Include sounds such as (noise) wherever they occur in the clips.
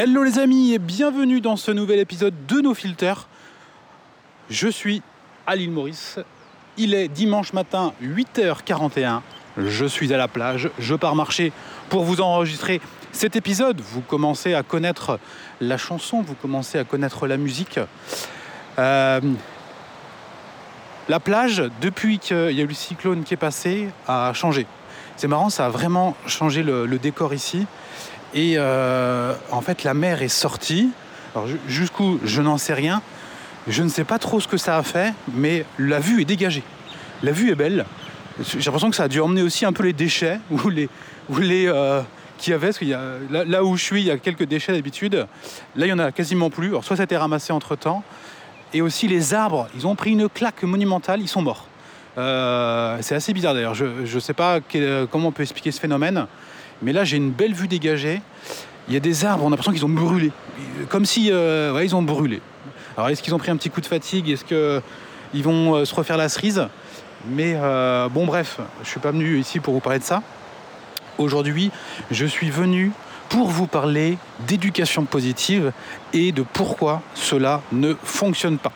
Hello les amis et bienvenue dans ce nouvel épisode de nos filters. Je suis à l'île Maurice. Il est dimanche matin 8h41. Je suis à la plage. Je pars marcher pour vous enregistrer cet épisode. Vous commencez à connaître la chanson, vous commencez à connaître la musique. Euh, la plage, depuis qu'il y a eu le cyclone qui est passé, a changé. C'est marrant, ça a vraiment changé le, le décor ici. Et euh, en fait, la mer est sortie. Alors, jusqu'où, je n'en sais rien. Je ne sais pas trop ce que ça a fait, mais la vue est dégagée. La vue est belle. J'ai l'impression que ça a dû emmener aussi un peu les déchets (laughs) ou les, euh, qu'il y avait. Parce là, où je suis, il y a quelques déchets d'habitude. Là, il y en a quasiment plus. Alors, soit ça a été ramassé entre temps, et aussi les arbres. Ils ont pris une claque monumentale. Ils sont morts. Euh, c'est assez bizarre d'ailleurs. Je ne sais pas comment on peut expliquer ce phénomène. Mais là, j'ai une belle vue dégagée. Il y a des arbres, on a l'impression qu'ils ont brûlé. Comme si, euh, ouais, ils ont brûlé. Alors, est-ce qu'ils ont pris un petit coup de fatigue? Est-ce qu'ils vont euh, se refaire la cerise? Mais euh, bon, bref, je ne suis pas venu ici pour vous parler de ça. Aujourd'hui, je suis venu pour vous parler d'éducation positive et de pourquoi cela ne fonctionne pas.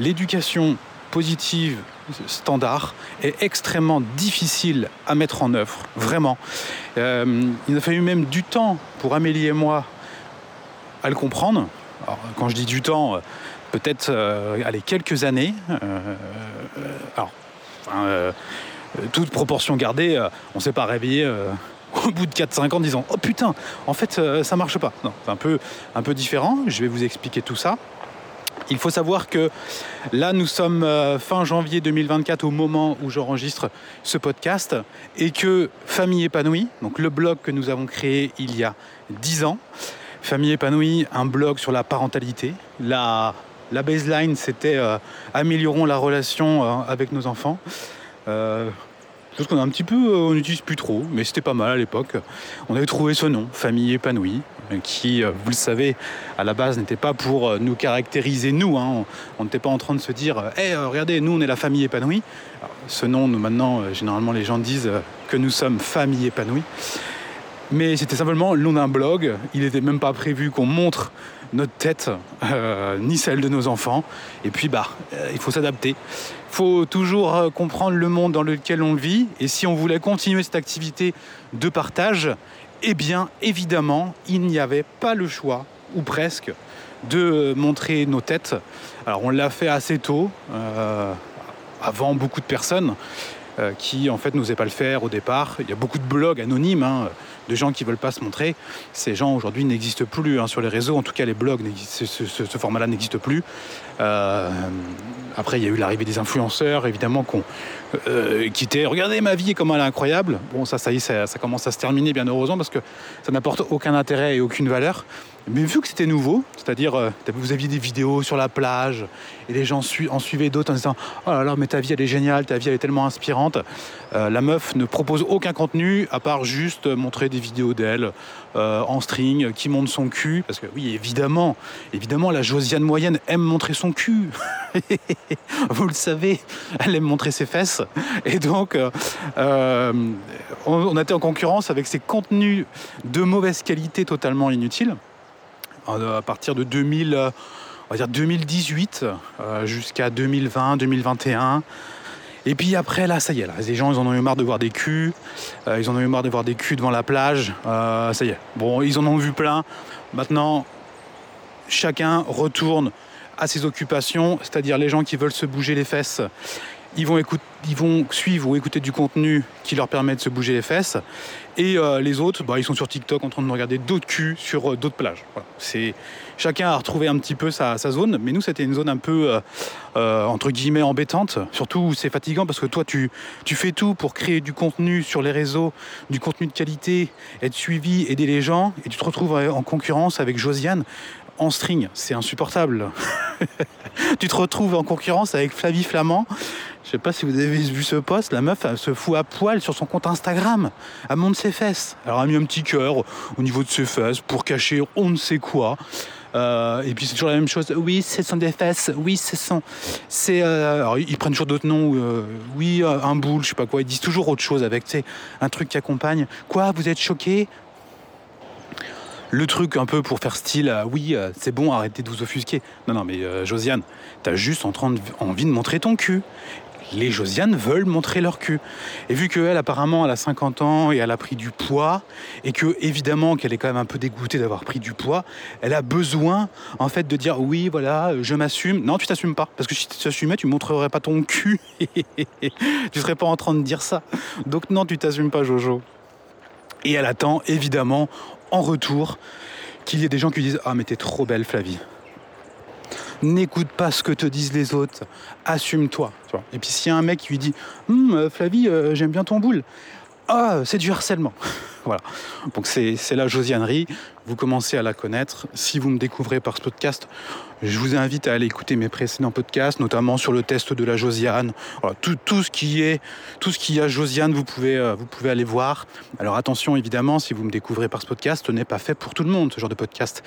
L'éducation positive standard est extrêmement difficile à mettre en œuvre, vraiment. Euh, il a fallu même du temps pour Amélie et moi à le comprendre. Alors, quand je dis du temps, peut-être euh, quelques années. Euh, alors, enfin, euh, toute proportion gardée, on ne s'est pas réveillé (laughs) au bout de 4-5 ans en disant Oh putain, en fait, ça marche pas. Non, c'est un peu, un peu différent. Je vais vous expliquer tout ça. Il faut savoir que là, nous sommes fin janvier 2024 au moment où j'enregistre ce podcast et que Famille épanouie, donc le blog que nous avons créé il y a 10 ans, Famille épanouie, un blog sur la parentalité. La, la baseline, c'était euh, améliorons la relation euh, avec nos enfants. Euh, chose qu'on a un petit peu, on n'utilise plus trop, mais c'était pas mal à l'époque. On avait trouvé ce nom, Famille épanouie, qui, vous le savez, à la base n'était pas pour nous caractériser nous. Hein. On n'était pas en train de se dire, hé, regardez, nous on est la famille épanouie. Ce nom, nous, maintenant, généralement les gens disent que nous sommes famille épanouie. Mais c'était simplement le nom d'un blog. Il n'était même pas prévu qu'on montre notre tête, euh, ni celle de nos enfants. Et puis, bah, euh, il faut s'adapter. Il faut toujours euh, comprendre le monde dans lequel on vit. Et si on voulait continuer cette activité de partage, eh bien, évidemment, il n'y avait pas le choix, ou presque, de montrer nos têtes. Alors, on l'a fait assez tôt, euh, avant beaucoup de personnes. Euh, qui en fait n'osaient pas le faire au départ. Il y a beaucoup de blogs anonymes hein, de gens qui ne veulent pas se montrer. Ces gens aujourd'hui n'existent plus hein, sur les réseaux. En tout cas, les blogs, ce, format-là n'existe plus. Euh, après, il y a eu l'arrivée des influenceurs, évidemment, euh, qui étaient regardez ma vie, comment elle est incroyable. Bon, ça, ça y est, ça commence à se terminer, bien heureusement, parce que ça n'apporte aucun intérêt et aucune valeur. Mais vu que c'était nouveau, c'est-à-dire euh, vous aviez des vidéos sur la plage et les gens en suivaient d'autres en disant Oh là là, mais ta vie elle est géniale, ta vie elle est tellement inspirante. Euh, la meuf ne propose aucun contenu à part juste montrer des vidéos d'elle euh, en string qui montre son cul. Parce que oui, évidemment, évidemment, la Josiane moyenne aime montrer son cul. (laughs) vous le savez, elle aime montrer ses fesses. Et donc, euh, on, on été en concurrence avec ces contenus de mauvaise qualité totalement inutiles à partir de 2000, on va dire 2018 euh, jusqu'à 2020, 2021. Et puis après, là, ça y est, là, les gens, ils en ont eu marre de voir des culs, euh, ils en ont eu marre de voir des culs devant la plage, euh, ça y est. Bon, ils en ont vu plein. Maintenant, chacun retourne à ses occupations, c'est-à-dire les gens qui veulent se bouger les fesses, ils vont, ils vont suivre ou écouter du contenu qui leur permet de se bouger les fesses. Et euh, les autres, bah, ils sont sur TikTok en train de regarder d'autres culs sur euh, d'autres plages. C'est chacun a retrouvé un petit peu sa, zone, mais nous c'était une zone un peu euh, entre guillemets embêtante. Surtout c'est fatigant parce que toi tu fais tout pour créer du contenu sur les réseaux, du contenu de qualité, être suivi, aider les gens, et tu te retrouves en concurrence avec Josiane string, c'est insupportable. (laughs) tu te retrouves en concurrence avec Flavie Flamand. Je sais pas si vous avez vu ce post, la meuf se fout à poil sur son compte Instagram. Elle monte ses fesses. Alors elle a mis un petit cœur au niveau de ses fesses pour cacher on ne sait quoi. Euh, et puis c'est toujours la même chose. Oui, ce sont des fesses. Oui, ce sont. C'est. Euh, alors ils prennent toujours d'autres noms. Euh, oui, un boule, je sais pas quoi. Ils disent toujours autre chose avec, un truc qui accompagne. Quoi Vous êtes choqué le truc un peu pour faire style, euh, oui, euh, c'est bon, arrêtez de vous offusquer. Non, non, mais euh, Josiane, t'as juste en train de- envie de montrer ton cul. Les Josianes veulent montrer leur cul. Et vu qu'elle, apparemment, elle a 50 ans et elle a pris du poids, et que, évidemment, qu'elle est quand même un peu dégoûtée d'avoir pris du poids, elle a besoin, en fait, de dire oui, voilà, je m'assume. Non, tu t'assumes pas. Parce que si tu t'assumais, tu montrerais pas ton cul. (laughs) tu serais pas en train de dire ça. Donc, non, tu t'assumes pas, Jojo. Et elle attend, évidemment, en retour, qu'il y ait des gens qui disent Ah, mais t'es trop belle, Flavie. N'écoute pas ce que te disent les autres, assume-toi. Et puis s'il y a un mec qui lui dit Hum, euh, Flavie, euh, j'aime bien ton boule, ah, c'est du harcèlement. (laughs) voilà. Donc c'est la Josianerie. Vous commencez à la connaître. Si vous me découvrez par ce podcast, je vous invite à aller écouter mes précédents podcasts, notamment sur le test de la Josiane. Tout, ce qui est, tout ce qui a Josiane, vous pouvez, euh, vous pouvez aller voir. Alors attention, évidemment, si vous me découvrez par ce podcast, ce n'est pas fait pour tout le monde, ce genre de podcast.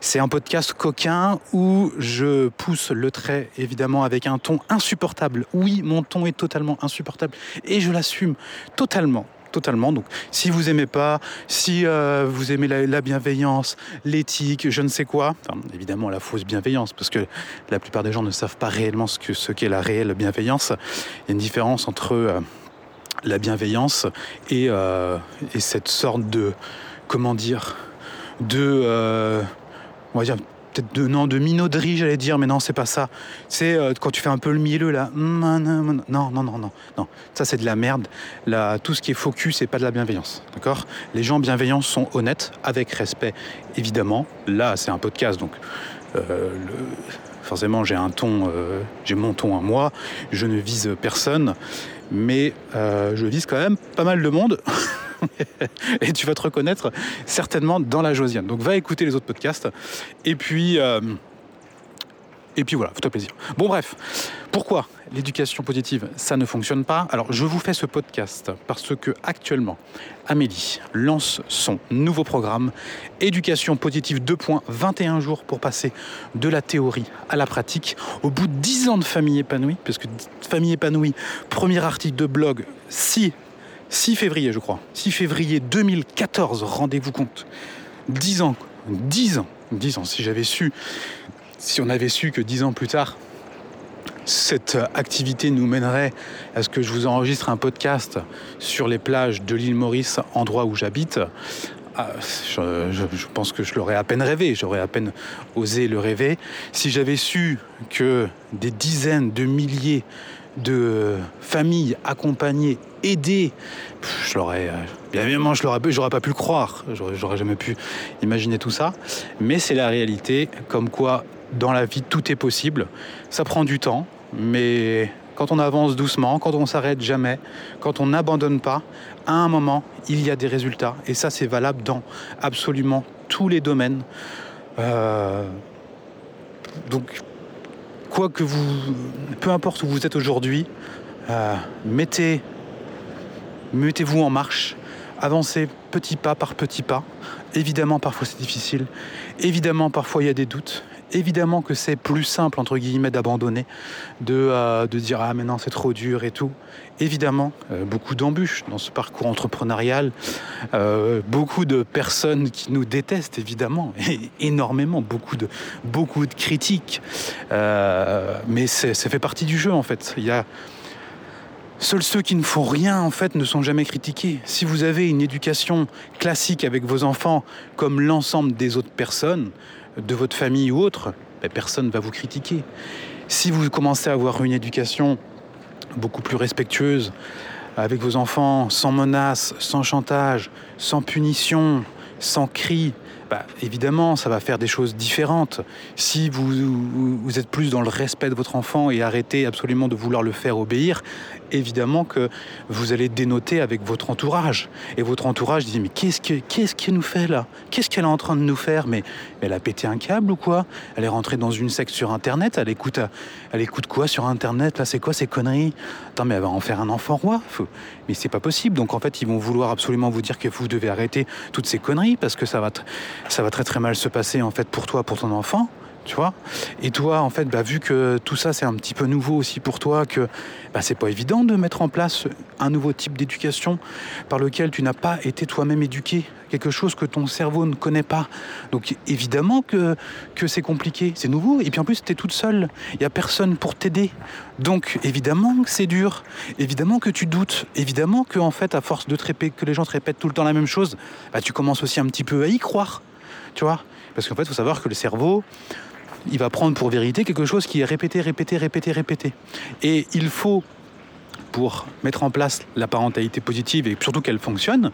C'est un podcast coquin où je pousse le trait, évidemment, avec un ton insupportable. Oui, mon ton est totalement insupportable et je l'assume totalement. Totalement. Donc, si vous aimez pas, si euh, vous aimez la, la bienveillance, l'éthique, je ne sais quoi, enfin, évidemment la fausse bienveillance, parce que la plupart des gens ne savent pas réellement ce que ce qu'est la réelle bienveillance. Il y a une différence entre euh, la bienveillance et, euh, et cette sorte de, comment dire, de, on va dire peut-être de non de minauderie j'allais dire mais non c'est pas ça. C'est euh, quand tu fais un peu le mielleux là non non non non non non. Ça c'est de la merde. Là tout ce qui est focus c'est pas de la bienveillance d'accord? Les gens bienveillants sont honnêtes avec respect évidemment. Là c'est un podcast donc euh, forcément j'ai un ton euh, j'ai mon ton à moi. Je ne vise personne mais je vise quand même pas mal de monde (laughs) (laughs) et tu vas te reconnaître certainement dans la Josiane. Donc va écouter les autres podcasts et puis euh, et voilà, fais-toi plaisir. Bon bref, pourquoi l'éducation positive ça ne fonctionne pas? Alors je vous fais ce podcast parce que actuellement Amélie lance son nouveau programme Éducation positive 2.21 jours pour passer de la théorie à la pratique au bout de 10 ans de famille épanouie parce que famille épanouie, premier article de blog 6 6 février, je crois. 6 février 2014, rendez-vous compte. 10 ans, 10 ans, 10 ans. Si j'avais su, si on avait su que 10 ans plus tard, cette activité nous mènerait à ce que je vous enregistre un podcast sur les plages de l'île Maurice, endroit où j'habite, ah, je, pense que je l'aurais à peine rêvé, j'aurais à peine osé le rêver. Si j'avais su que des dizaines de milliers de familles accompagnées, aidées, pff, je l'aurais, euh, bien évidemment, je l'aurais, j'aurais pas pu le croire, j'aurais, j'aurais jamais pu imaginer tout ça. Mais c'est la réalité, comme quoi dans la vie tout est possible. Ça prend du temps, mais quand on avance doucement, quand on s'arrête jamais, quand on n'abandonne pas, à un moment, il y a des résultats. Et ça, c'est valable dans absolument tous les domaines. Euh, donc, quoi que vous, peu importe où vous êtes aujourd'hui, euh, mettez, mettez-vous en marche, avancez petit pas par petit pas. Évidemment, parfois c'est difficile. Évidemment, parfois il y a des doutes. Évidemment que c'est plus simple, entre guillemets, d'abandonner, de, euh, de dire Ah, mais non, c'est trop dur et tout. Évidemment, euh, beaucoup d'embûches dans ce parcours entrepreneurial, euh, beaucoup de personnes qui nous détestent, évidemment, (laughs) énormément, beaucoup de, beaucoup de critiques. Euh, mais ça fait partie du jeu, en fait. Il y a, Seuls ceux qui ne font rien, en fait, ne sont jamais critiqués. Si vous avez une éducation classique avec vos enfants, comme l'ensemble des autres personnes, de votre famille ou autre, ben, personne ne va vous critiquer. Si vous commencez à avoir une éducation beaucoup plus respectueuse avec vos enfants, sans menaces, sans chantage, sans punition, sans cris, bah, évidemment, ça va faire des choses différentes. Si vous êtes plus dans le respect de votre enfant et arrêtez absolument de vouloir le faire obéir, évidemment que vous allez dénoter avec votre entourage. Et votre entourage dit, mais qu'est-ce que- qu'est-ce qu'elle nous fait là? Qu'est-ce qu'elle est en train de nous faire? Mais, elle a pété un câble ou quoi? Elle est rentrée dans une secte sur Internet, elle écoute, elle écoute quoi sur Internet? Là, c'est quoi ces conneries? Attends, mais elle va en faire un enfant roi Faut- Mais c'est pas possible. Donc en fait, ils vont vouloir absolument vous dire que vous devez arrêter toutes ces conneries parce que ça va, ça va très très mal se passer en fait pour toi, pour ton enfant. Tu vois. Et toi, en fait, bah, vu que tout ça c'est un petit peu nouveau aussi pour toi, que bah, c'est pas évident de mettre en place un nouveau type d'éducation par lequel tu n'as pas été toi-même éduqué, quelque chose que ton cerveau ne connaît pas. Donc évidemment que, c'est compliqué, c'est nouveau, et puis en plus tu es toute seule, il n'y a personne pour t'aider. Donc évidemment que c'est dur, évidemment que tu doutes, évidemment que en fait à force de te que les gens te répètent tout le temps la même chose, bah, tu commences aussi un petit peu à y croire, tu vois? Parce qu'en fait, il faut savoir que le cerveau, il va prendre pour vérité quelque chose qui est répété, répété, répété, répété. Et il faut, pour mettre en place la parentalité positive et surtout qu'elle fonctionne,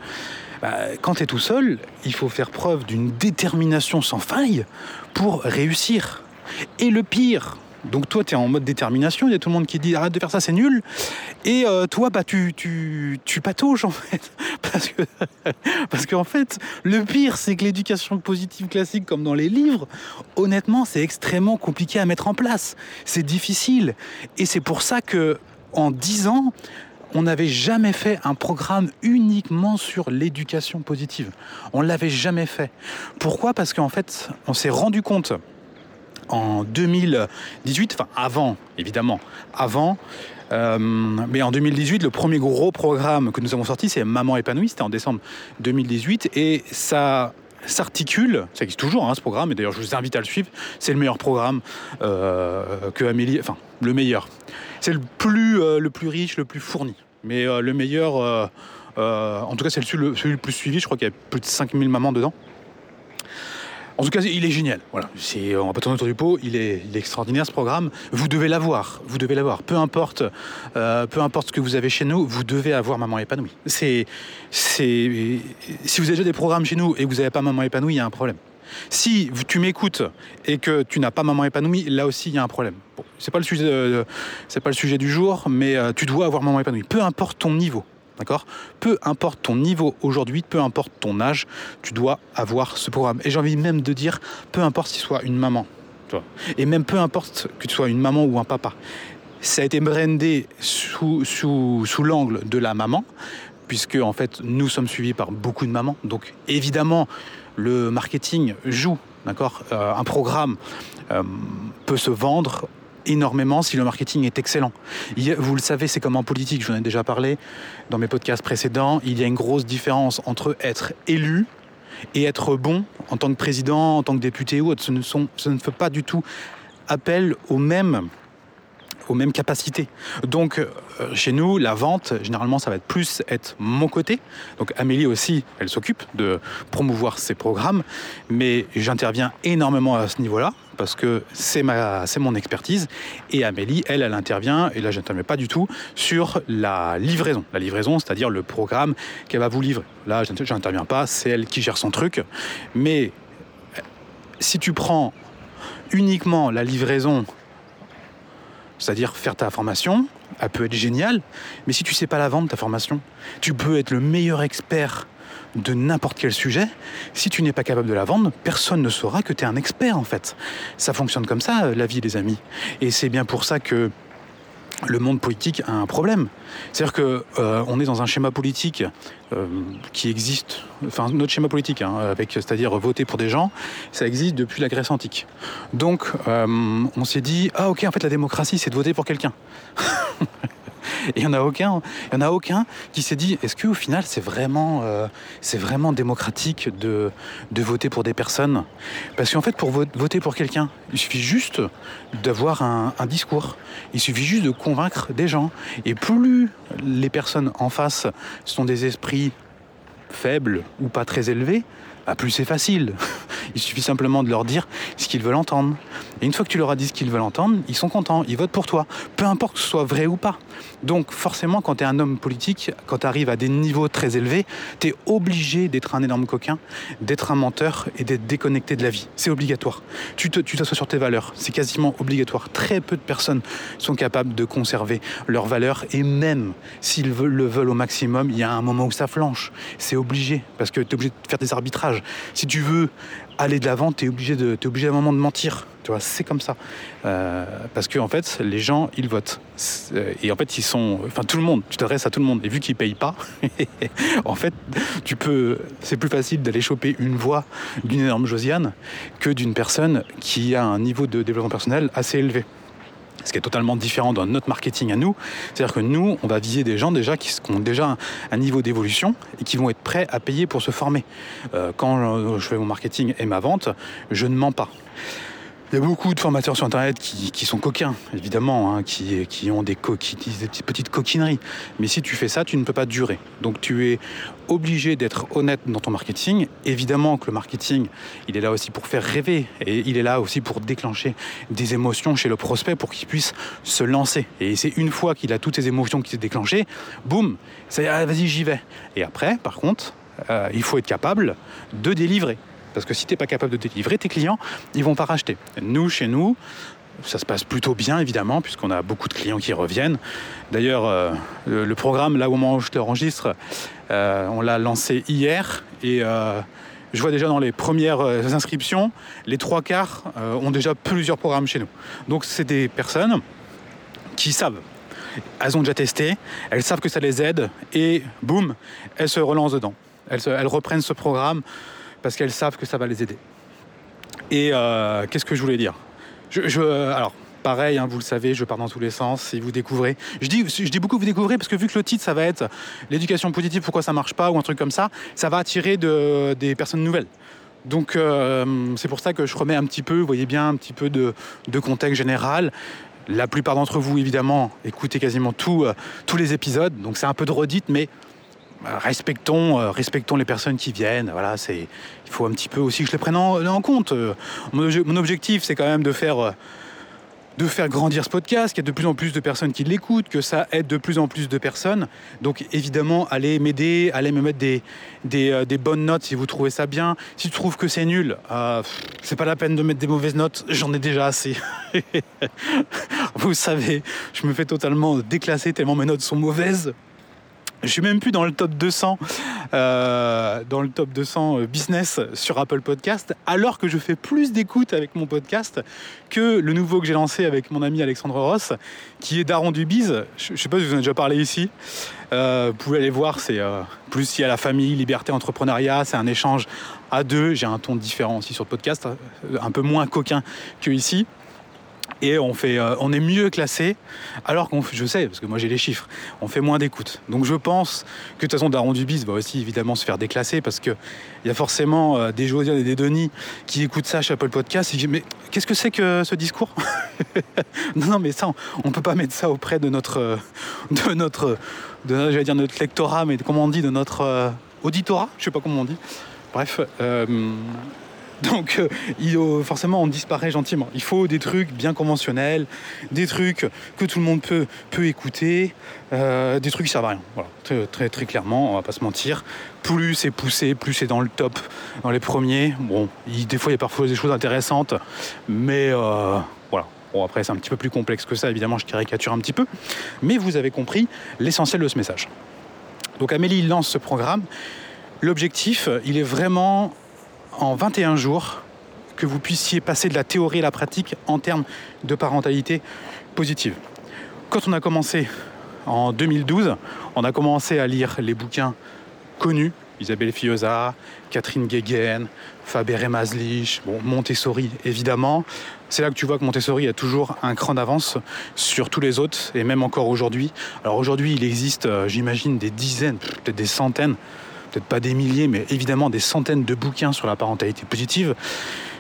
bah, quand tu es tout seul, il faut faire preuve d'une détermination sans faille pour réussir. Et le pire, donc toi, tu es en mode détermination, il y a tout le monde qui dit arrête de faire ça, c'est nul. Et euh, toi, bah, tu, tu, patauges en fait. (laughs) Parce que, (laughs) qu'en fait, le pire, c'est que l'éducation positive classique, comme dans les livres, honnêtement, c'est extrêmement compliqué à mettre en place. C'est difficile. Et c'est pour ça que en 10 ans, on n'avait jamais fait un programme uniquement sur l'éducation positive. On l'avait jamais fait. Pourquoi? Parce qu'en fait, on s'est rendu compte en 2018, enfin avant, évidemment, avant. Euh, mais en 2018, le premier gros programme que nous avons sorti, c'est Maman épanouie, c'était en décembre 2018, et ça s'articule, ça existe toujours hein, ce programme, et d'ailleurs je vous invite à le suivre, c'est le meilleur programme euh, que Amélie, enfin le meilleur, c'est le plus, euh, le plus riche, le plus fourni, mais le meilleur, en tout cas c'est celui, celui le plus suivi, je crois qu'il y a plus de 5000 mamans dedans. En tout cas, il est génial. Voilà, c'est, on va pas tourner autour du pot. Il est, est extraordinaire ce programme. Vous devez l'avoir. Vous devez l'avoir. Peu importe, euh, peu importe ce que vous avez chez nous, vous devez avoir Maman épanouie. C'est, si vous avez déjà des programmes chez nous et que vous n'avez pas Maman épanouie, il y a un problème. Si tu m'écoutes et que tu n'as pas Maman épanouie, là aussi il y a un problème. Bon, c'est pas le sujet, c'est pas le sujet du jour, mais euh, tu dois avoir Maman épanouie. Peu importe ton niveau. D'accord? Peu importe ton niveau aujourd'hui, peu importe ton âge, tu dois avoir ce programme. Et j'ai envie même de dire, peu importe si tu sois une maman, et même peu importe que tu sois une maman ou un papa. Ça a été brandé sous, sous, sous l'angle de la maman, puisque en fait nous sommes suivis par beaucoup de mamans. Donc évidemment, le marketing joue, d'accord? Euh, Un programme euh, peut se vendre énormément si le marketing est excellent. Vous le savez, c'est comme en politique, j'en ai déjà parlé dans mes podcasts précédents, il y a une grosse différence entre être élu et être bon en tant que président, en tant que député ou autre. Ce ne, sont, ce ne fait pas du tout appel aux mêmes aux mêmes capacités. Donc, euh, chez nous, la vente, généralement, ça va être plus être mon côté. Donc, Amélie aussi, elle s'occupe de promouvoir ses programmes, mais j'interviens énormément à ce niveau-là parce que c'est ma, c'est mon expertise. Et Amélie, elle, elle intervient, et là, je n'interviens pas du tout, sur la livraison. La livraison, c'est-à-dire le programme qu'elle va vous livrer. Là, je n'interviens pas, c'est elle qui gère son truc. Mais si tu prends uniquement la livraison c'est-à-dire faire ta formation, elle peut être géniale, mais si tu sais pas la vendre, ta formation, tu peux être le meilleur expert de n'importe quel sujet. Si tu n'es pas capable de la vendre, personne ne saura que tu es un expert en fait. Ça fonctionne comme ça, la vie des amis. Et c'est bien pour ça que le monde politique a un problème. C'est-à-dire que euh, on est dans un schéma politique euh, qui existe, enfin notre schéma politique, hein, avec c'est-à-dire voter pour des gens, ça existe depuis la Grèce antique. Donc euh, on s'est dit ah ok en fait la démocratie c'est de voter pour quelqu'un. (laughs) (laughs) Et il n'y en a aucun, qui s'est dit est-ce qu'au final c'est vraiment, euh, démocratique de, voter pour des personnes? Parce qu'en fait pour vo- voter pour quelqu'un, il suffit juste d'avoir un, un discours. Il suffit juste de convaincre des gens. Et plus les personnes en face sont des esprits faibles ou pas très élevés, bah plus c'est facile. (laughs) Il suffit simplement de leur dire ce qu'ils veulent entendre. Et une fois que tu leur as dit ce qu'ils veulent entendre, ils sont contents, ils votent pour toi. Peu importe que ce soit vrai ou pas. Donc forcément, quand tu es un homme politique, quand tu arrives à des niveaux très élevés, tu es obligé d'être un énorme coquin, d'être un menteur et d'être déconnecté de la vie. C'est obligatoire. Tu t'assois sur tes valeurs. C'est quasiment obligatoire. Très peu de personnes sont capables de conserver leurs valeurs. Et même s'ils le veulent au maximum, il y a un moment où ça flanche. C'est obligé. Parce que tu es obligé de faire des arbitrages. Si tu veux aller de l'avant, tu es obligé, t'es obligé à un moment de mentir. C'est comme ça. Euh, parce que en fait, les gens, ils votent. Et en fait, ils sont. Enfin, tout le monde, tu t'adresses à tout le monde. Et vu qu'ils payent pas, (laughs) en fait, tu peux. C'est plus facile d'aller choper une voix d'une énorme Josiane que d'une personne qui a un niveau de développement personnel assez élevé ce qui est totalement différent dans notre marketing à nous. C'est-à-dire que nous, on va viser des gens déjà qui ont déjà un, niveau d'évolution et qui vont être prêts à payer pour se former. Euh, quand je fais mon marketing et ma vente, je ne mens pas. Il y a beaucoup de formateurs sur Internet qui, sont coquins, évidemment, hein, qui, qui, ont des, des petites coquineries. Mais si tu fais ça, tu ne peux pas durer. Donc tu es obligé d'être honnête dans ton marketing. Évidemment que le marketing, il est là aussi pour faire rêver et il est là aussi pour déclencher des émotions chez le prospect pour qu'il puisse se lancer. Et c'est une fois qu'il a toutes ces émotions qui se déclenchées, boum, ça ah, vas-y, j'y vais. Et après, par contre, euh, il faut être capable de délivrer. Parce que si tu n'es pas capable de délivrer, tes clients, ils vont pas racheter. Nous, chez nous, ça se passe plutôt bien, évidemment, puisqu'on a beaucoup de clients qui reviennent. D'ailleurs, euh, le, programme, là au moment où je te enregistre, euh, on l'a lancé hier. Et euh, je vois déjà dans les premières inscriptions, les trois quarts ont déjà plusieurs programmes chez nous. Donc, c'est des personnes qui savent. Elles ont déjà testé, elles savent que ça les aide, et boum, elles se relancent dedans. elles reprennent ce programme parce qu'elles savent que ça va les aider. Et euh, qu'est-ce que je voulais dire? Alors, pareil, hein, vous le savez, je pars dans tous les sens et vous découvrez. Je dis, beaucoup vous découvrez parce que vu que le titre, ça va être l'éducation positive, pourquoi ça marche pas ou un truc comme ça, ça va attirer de, des personnes nouvelles. Donc euh, c'est pour ça que je remets un petit peu, vous voyez bien, un petit peu de, contexte général. La plupart d'entre vous, évidemment, écoutez quasiment euh, tous les épisodes, donc c'est un peu de redite, mais respectons, euh, respectons les personnes qui viennent. Voilà, c'est, il faut un petit peu aussi que je les prenne en, compte. Euh, mon, objectif, c'est quand même de faire, euh, de faire grandir ce podcast, qu'il y ait de plus en plus de personnes qui l'écoutent, que ça aide de plus en plus de personnes. Donc évidemment, allez m'aider, allez me mettre des, des, bonnes notes si vous trouvez ça bien. Si tu trouves que c'est nul, c'est pas la peine de mettre des mauvaises notes, j'en ai déjà assez. (laughs) vous savez, je me fais totalement déclasser tellement mes notes sont mauvaises. Je suis même plus dans le top 200, euh, dans le top 200 euh, business sur Apple Podcast, alors que je fais plus d'écoute avec mon podcast que le nouveau que j'ai lancé avec mon ami Alexandre Ross, qui est Daron du Biz. Je, ne sais pas si vous en avez déjà parlé ici. Euh, vous pouvez aller voir, c'est plus il y a la famille, liberté, entrepreneuriat, c'est un échange à deux. J'ai un ton différent aussi sur le podcast, un peu moins coquin que ici et on, fait, euh, on est mieux classé, alors qu'on je sais, parce que moi j'ai les chiffres, on fait moins d'écoute. Donc je pense que de toute façon Daron Dubis va aussi évidemment se faire déclasser parce qu'il y a forcément euh, des Josiane et des Denis qui écoutent ça chez Apple Podcast et disent mais qu'est-ce que c'est que ce discours? (laughs) Non, non, mais ça, on ne peut pas mettre ça auprès de notre, de notre, de, j'allais dire notre lectorat, mais comment on dit, de notre euh, auditorat, je sais pas comment on dit. Bref, (laughs) donc euh, forcément on disparaît gentiment. Il faut des trucs bien conventionnels, des trucs que tout le monde peut, écouter, euh, des trucs qui servent à rien. Très, clairement, on va pas se mentir. Plus c'est poussé, plus c'est dans le top, dans les premiers. Bon, des fois il y a parfois des choses intéressantes, mais euh, voilà. Bon après c'est un petit peu plus complexe que ça, évidemment je caricature un petit peu. Mais vous avez compris l'essentiel de ce message. Donc Amélie lance ce programme. L'objectif, il est vraiment en 21 jours que vous puissiez passer de la théorie à la pratique en termes de parentalité positive. Quand on a commencé en 2012, on a commencé à lire les bouquins connus, Isabelle Fioza, Catherine Guéguen, Faber Maslich, bon, Montessori évidemment. C'est là que tu vois que Montessori a toujours un cran d'avance sur tous les autres, et même encore aujourd'hui. Alors aujourd'hui, il existe, euh, j'imagine, des dizaines, peut-être des centaines pas des milliers, mais évidemment des centaines de bouquins sur la parentalité positive,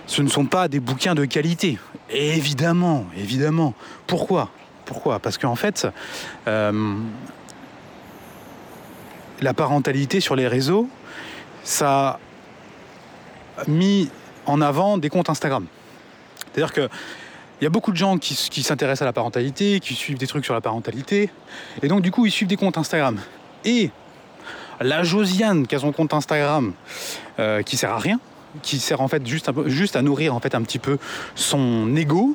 ce ne sont pas des bouquins de qualité. évidemment, évidemment. Pourquoi? Pourquoi? Parce qu'en fait, euh, la parentalité sur les réseaux, ça a mis en avant des comptes Instagram. C'est-à-dire que il y a beaucoup de gens qui, qui s'intéressent à la parentalité, qui suivent des trucs sur la parentalité, et donc du coup ils suivent des comptes Instagram. Et la Josiane qui a son compte Instagram euh, qui sert à rien, qui sert en fait juste, à nourrir en fait un petit peu son ego,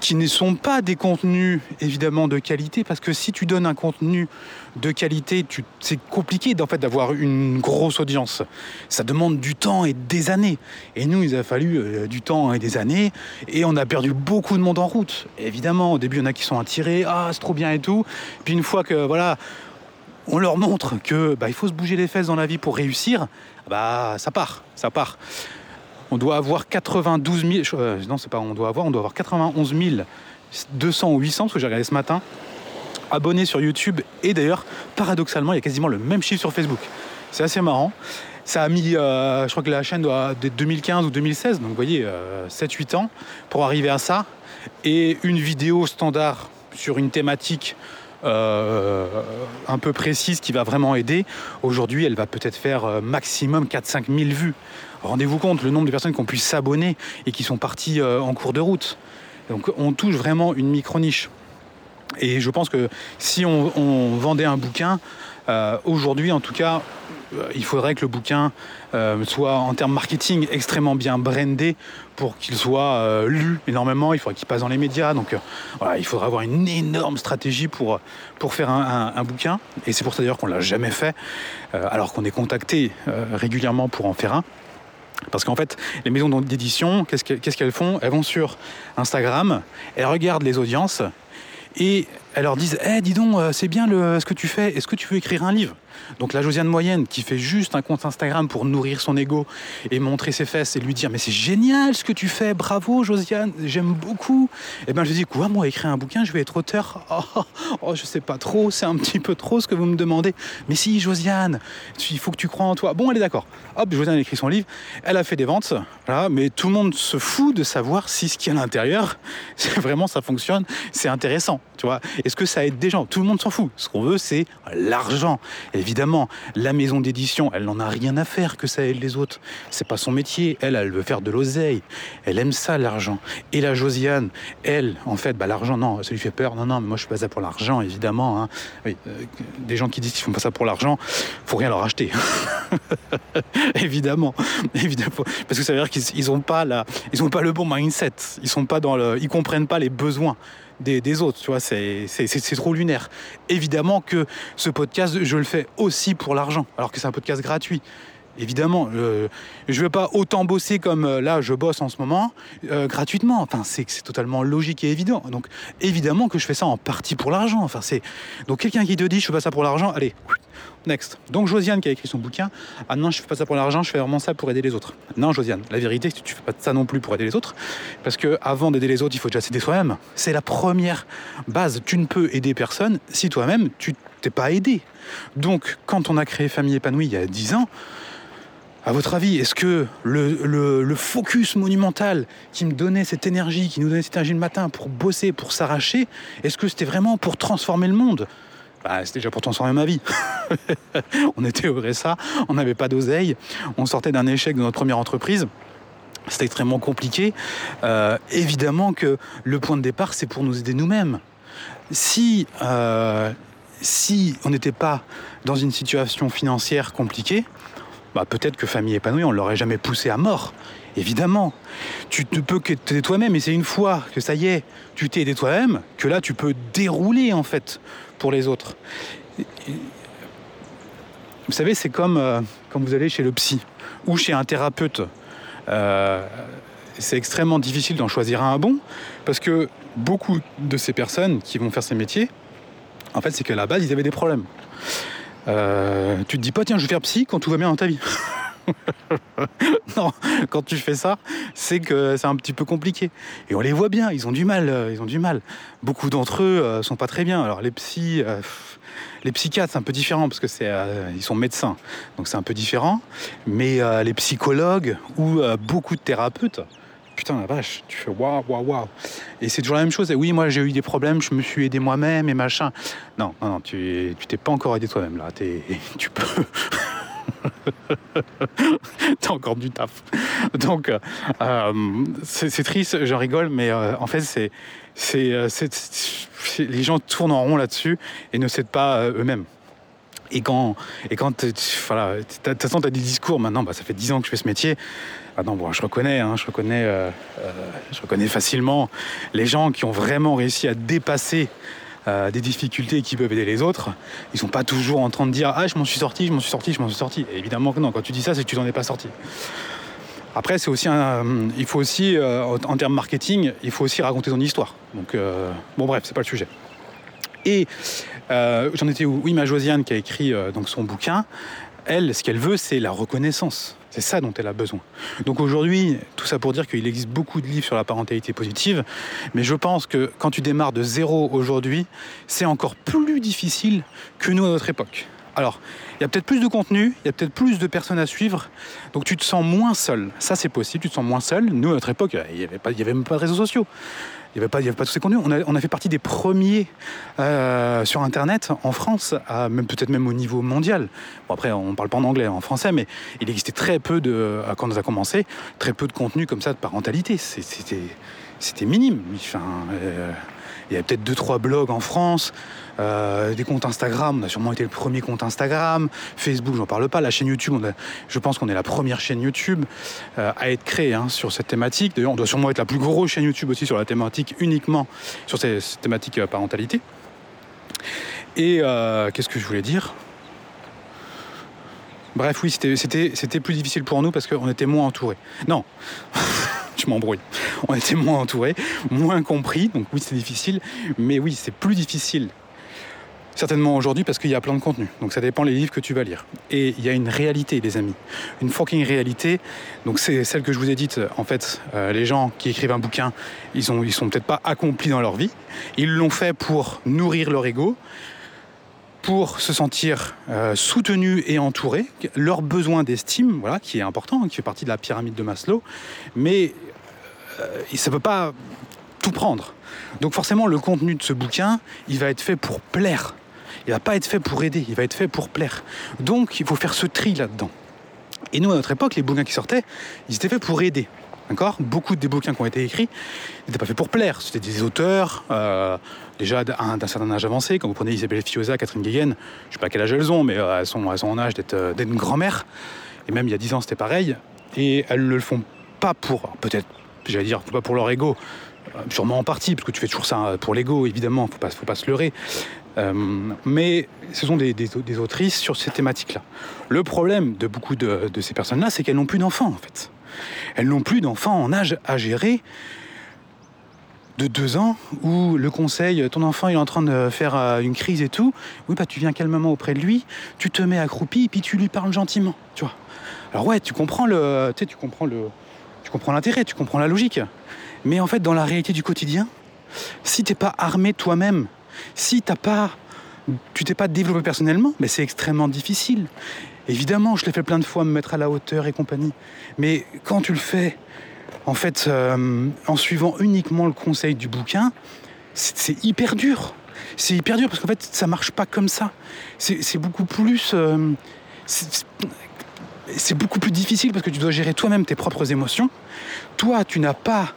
qui ne sont pas des contenus évidemment de qualité, parce que si tu donnes un contenu de qualité, c'est compliqué d'avoir une grosse audience. Ça demande du temps et des années. Et nous, il a fallu euh, du temps et des années, et on a perdu beaucoup de monde en route. évidemment, au début, il y en a qui sont attirés, ah c'est trop bien et tout. Puis une fois que voilà, on leur montre que bah, il faut se bouger les fesses dans la vie pour réussir, bah ça part, ça part. On doit avoir 92 000, euh, non c'est pas on doit avoir, on doit avoir 91 200 ou 800 parce que j'ai regardé ce matin abonnés sur YouTube et d'ailleurs paradoxalement il y a quasiment le même chiffre sur Facebook. C'est assez marrant. Ça a mis, euh, je crois que la chaîne doit être 2015 ou 2016, donc vous voyez, 7-8 euh, ans pour arriver à ça. Et une vidéo standard sur une thématique euh, un peu précise qui va vraiment aider. Aujourd'hui, elle va peut-être faire euh, maximum 4-5 000 vues. Rendez-vous compte le nombre de personnes qui ont pu s'abonner et qui sont parties euh, en cours de route. Donc on touche vraiment une micro-niche. Et je pense que si on vendait un bouquin, aujourd'hui en tout cas, il faudrait que le bouquin soit en termes marketing extrêmement bien brandé pour qu'il soit euh, lu énormément, il faudrait qu'il passe dans les médias. Donc voilà, il faudrait avoir une énorme stratégie pour, pour faire un, bouquin. Et c'est pour ça d'ailleurs qu'on ne l'a jamais fait, alors qu'on est contacté régulièrement pour en faire un. Parce qu'en fait, les maisons d'édition, qu'est-ce qu'elles font? Elles vont sur Instagram, elles regardent les audiences et elles leur disent Eh, dis donc, c'est bien ce que tu fais, est-ce que tu veux écrire un livre? Donc la Josiane moyenne qui fait juste un compte Instagram pour nourrir son ego et montrer ses fesses et lui dire mais c'est génial ce que tu fais, bravo Josiane, j'aime beaucoup. Et eh ben je dis quoi moi écrire un bouquin, je vais être auteur? (laughs) Oh, oh, je sais pas trop, c'est un petit peu trop ce que vous me demandez. Mais si Josiane, il faut que tu crois en toi. Bon elle est d'accord. Hop Josiane a écrit son livre, elle a fait des ventes, mais tout le monde se fout de savoir si ce qui est à l'intérieur, (laughs) vraiment ça fonctionne, c'est intéressant, tu vois. Est-ce que ça aide des gens? Tout le monde s'en fout. Ce qu'on veut c'est l'argent. Évidemment, la maison d'édition, elle n'en a rien à faire que ça aide les autres. C'est pas son métier. Elle, elle veut faire de l'oseille. Elle aime ça, l'argent. Et la Josiane, elle, en fait, bah, l'argent, non, ça lui fait peur. Non, non, mais moi, je fais pas ça pour l'argent, évidemment. Hein. Euh, des gens qui disent qu'ils font pas ça pour l'argent, faut rien leur acheter. (laughs) évidemment, évidemment, parce que ça veut dire qu'ils n'ont pas le bon mindset. Ils sont pas dans le, ils comprennent pas les besoins des, autres. Tu vois, c'est trop lunaire. Évidemment que ce podcast, je le fais aussi pour l'argent, alors que c'est un podcast gratuit. Évidemment, je ne vais pas autant bosser comme euh, là je bosse en ce moment, euh, gratuitement. Enfin, c'est totalement logique et évident. Donc, évidemment que je fais ça en partie pour l'argent. Enfin, c'est donc quelqu'un qui te dit je fais pas ça pour l'argent, allez, next. Donc Josiane qui a écrit son bouquin, ah non, je fais pas ça pour l'argent, je fais vraiment ça pour aider les autres. Non, Josiane, la vérité, c'est que tu fais pas ça non plus pour aider les autres, parce que avant d'aider les autres, il faut déjà s'aider soi-même. C'est la première base. Tu ne peux aider personne si toi-même tu t'es pas aidé. Donc, quand on a créé Famille épanouie il y a 10 ans, à votre avis, est-ce que le, focus monumental qui me donnait cette énergie, qui nous donnait cette énergie le matin pour bosser, pour s'arracher, est-ce que c'était vraiment pour transformer le monde? Bah, C'était déjà pour transformer ma vie. (laughs) on était au RSA, on n'avait pas d'oseille, on sortait d'un échec de notre première entreprise. C'était extrêmement compliqué. Euh, évidemment que le point de départ, c'est pour nous aider nous-mêmes. Si, euh, si on n'était pas dans une situation financière compliquée, bah, peut-être que famille épanouie, on ne l'aurait jamais poussé à mort. Évidemment, tu ne peux que t'aider toi-même, et c'est une fois que ça y est, tu t'es aidé toi-même, que là tu peux dérouler en fait pour les autres. Vous savez, c'est comme euh, quand vous allez chez le psy ou chez un thérapeute. Euh, c'est extrêmement difficile d'en choisir un bon parce que beaucoup de ces personnes qui vont faire ces métiers, en fait, c'est qu'à la base, ils avaient des problèmes. Euh, tu te dis pas, tiens, je vais faire psy quand tout va bien dans ta vie. (laughs) (laughs) non, quand tu fais ça, c'est que c'est un petit peu compliqué. Et on les voit bien, ils ont du mal, euh, ils ont du mal. Beaucoup d'entre eux euh, sont pas très bien. Alors les psys, les psychiatres, c'est un peu différent parce que c'est, ils sont médecins, donc c'est un peu différent. Mais les psychologues ou beaucoup de thérapeutes, putain la vache, tu fais waouh, waouh, waouh. Et c'est toujours la même chose. Oui, moi j'ai eu des problèmes, je me suis aidé moi-même et machin. Non, non, non, tu t'es pas encore aidé toi-même là. (laughs) tu peux. (laughs) T'as encore du taf. Donc, euh, c'est triste, je rigole, mais euh, en fait, c'est, c'est, euh, les gens tournent en rond là-dessus et ne s'aident pas eux-mêmes. Et quand, et quand voilà, tu as, des discours maintenant, bah, ça fait 10 ans que je fais ce métier. Non, bon, je reconnais, hein, je, reconnais euh, euh, je reconnais facilement les gens qui ont vraiment réussi à dépasser euh, des difficultés qui peuvent aider les autres. Ils sont pas toujours en train de dire Ah, je m'en suis sorti, je m'en suis sorti, je m'en suis sorti. évidemment que non, quand tu dis ça, c'est que tu n'en es pas sorti. Après, c'est aussi un, il faut aussi, en termes marketing, il faut aussi raconter ton histoire. Donc, bon, bref, c'est pas le sujet. Et euh, j'en étais où? Oui, ma Josiane qui a écrit euh, donc son bouquin, elle, ce qu'elle veut, c'est la reconnaissance. C'est ça dont elle a besoin. Donc aujourd'hui, tout ça pour dire qu'il existe beaucoup de livres sur la parentalité positive, mais je pense que quand tu démarres de zéro aujourd'hui, c'est encore plus difficile que nous à notre époque. Alors, il y a peut-être plus de contenu, il y a peut-être plus de personnes à suivre, donc tu te sens moins seul. Ça, c'est possible, tu te sens moins seul. Nous, à notre époque, il n'y avait, avait, même pas de réseaux sociaux. Il n'y avait, avait, pas tous ces contenus. On a, fait partie des premiers euh, sur Internet en France, même peut-être même au niveau mondial. Bon, après, on ne parle pas en anglais, en français, mais il existait très peu de, quand on a commencé, très peu de contenu comme ça de parentalité. C'était minime. Euh, il y a peut-être deux trois blogs en France, euh, des comptes Instagram. On a sûrement été le premier compte Instagram. Facebook, j'en parle pas. La chaîne YouTube, je pense qu'on est la première chaîne YouTube euh, à être créée hein, sur cette thématique. D'ailleurs, on doit sûrement être la plus grosse chaîne YouTube aussi sur la thématique uniquement sur cette, thématique euh, parentalité. Et qu'est-ce que je voulais dire? Bref, oui, c'était plus difficile pour nous parce qu'on était moins entourés. Non, (laughs) je m'embrouille. On était moins entourés, moins compris, donc oui, c'est difficile. Mais oui, c'est plus difficile certainement aujourd'hui parce qu'il y a plein de contenu. Donc ça dépend les livres que tu vas lire. Et il y a une réalité, les amis. Une fucking réalité. Donc c'est celle que je vous ai dite. En fait, euh, les gens qui écrivent un bouquin, ils, ont, ils sont peut-être pas accomplis dans leur vie. Ils l'ont fait pour nourrir leur ego, pour se sentir euh, soutenus et entourés, leur besoin d'estime, voilà, qui est important, qui fait partie de la pyramide de Maslow, mais euh, ça ne peut pas tout prendre. Donc forcément, le contenu de ce bouquin, il va être fait pour plaire. Il va pas être fait pour aider, il va être fait pour plaire. Donc il faut faire ce tri là-dedans. Et nous, à notre époque, les bouquins qui sortaient, ils étaient faits pour aider. D'accord? Beaucoup des bouquins qui ont été écrits n'étaient pas faits pour plaire. C'était des auteurs, euh, déjà d'un certain âge avancé. Quand vous prenez Isabelle Fioza, Catherine Guéguen, je ne sais pas quel âge elles ont, mais euh, elles, sont, elles en âge euh, d'être une grand-mère. Et même il y a 10 ans, c'était pareil. Et elles ne le font pas pour, peut-être, j'allais dire, pas pour leur ego, sûrement en partie, parce que tu fais toujours ça pour l'ego, évidemment, il ne faut pas se leurrer. Mais ce sont des, autrices sur ces thématiques-là. Le problème de beaucoup de, de ces personnes-là, c'est qu'elles n'ont plus d'enfants, en fait. Elles n'ont plus d'enfants en âge à gérer de deux ans où le conseil, ton enfant est en train de faire euh, une crise et tout, oui bah tu viens calmement auprès de lui, tu te mets accroupi et puis tu lui parles gentiment, tu vois. Alors ouais, tu comprends le, tu sais, tu comprends le, tu comprends l'intérêt, tu comprends la logique, mais en fait dans la réalité du quotidien, si t'es pas armé toi-même, si t'as pas, tu t'es pas développé personnellement, mais c'est extrêmement difficile. Évidemment, je l'ai fait plein de fois, me mettre à la hauteur et compagnie. Mais quand tu le fais, en fait, euh, en suivant uniquement le conseil du bouquin, c'est hyper dur. C'est hyper dur parce qu'en fait, ça marche pas comme ça. C'est beaucoup plus. Euh, c'est beaucoup plus difficile parce que tu dois gérer toi-même tes propres émotions. Toi, tu n'as pas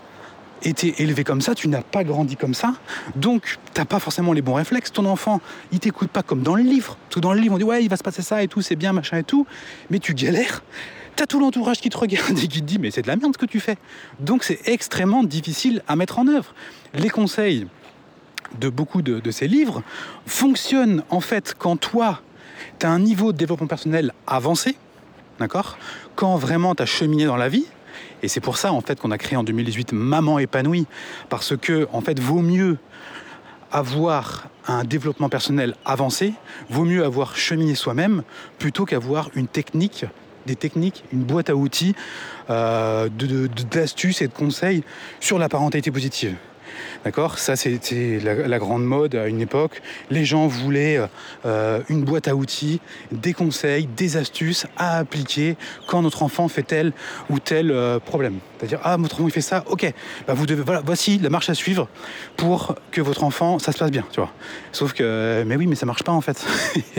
été élevé comme ça, tu n'as pas grandi comme ça, donc tu n'as pas forcément les bons réflexes. Ton enfant, il t'écoute pas comme dans le livre. Tout dans le livre, on dit ouais, il va se passer ça et tout, c'est bien, machin et tout, mais tu galères. Tu as tout l'entourage qui te regarde (laughs) et qui te dit mais c'est de la merde ce que tu fais. Donc c'est extrêmement difficile à mettre en œuvre. Les conseils de beaucoup de, de ces livres fonctionnent en fait quand toi, tu as un niveau de développement personnel avancé, d'accord? Quand vraiment tu as cheminé dans la vie, et c'est pour ça qu'on a créé en 2018 Maman épanouie, parce que en fait vaut mieux avoir un développement personnel avancé, vaut mieux avoir cheminé soi-même plutôt qu'avoir une technique des techniques, une boîte à outils euh, d'astuces et de conseils sur la parentalité positive. D'accord? Ça, c'était la, grande mode à une époque. Les gens voulaient euh, une boîte à outils, des conseils, des astuces à appliquer quand notre enfant fait tel ou tel euh, problème. C'est-à-dire, ah, votre enfant il fait ça, ok, bah, vous devez, voilà, voici la marche à suivre pour que votre enfant, ça se passe bien, tu vois. Sauf que, mais oui, mais ça marche pas en fait.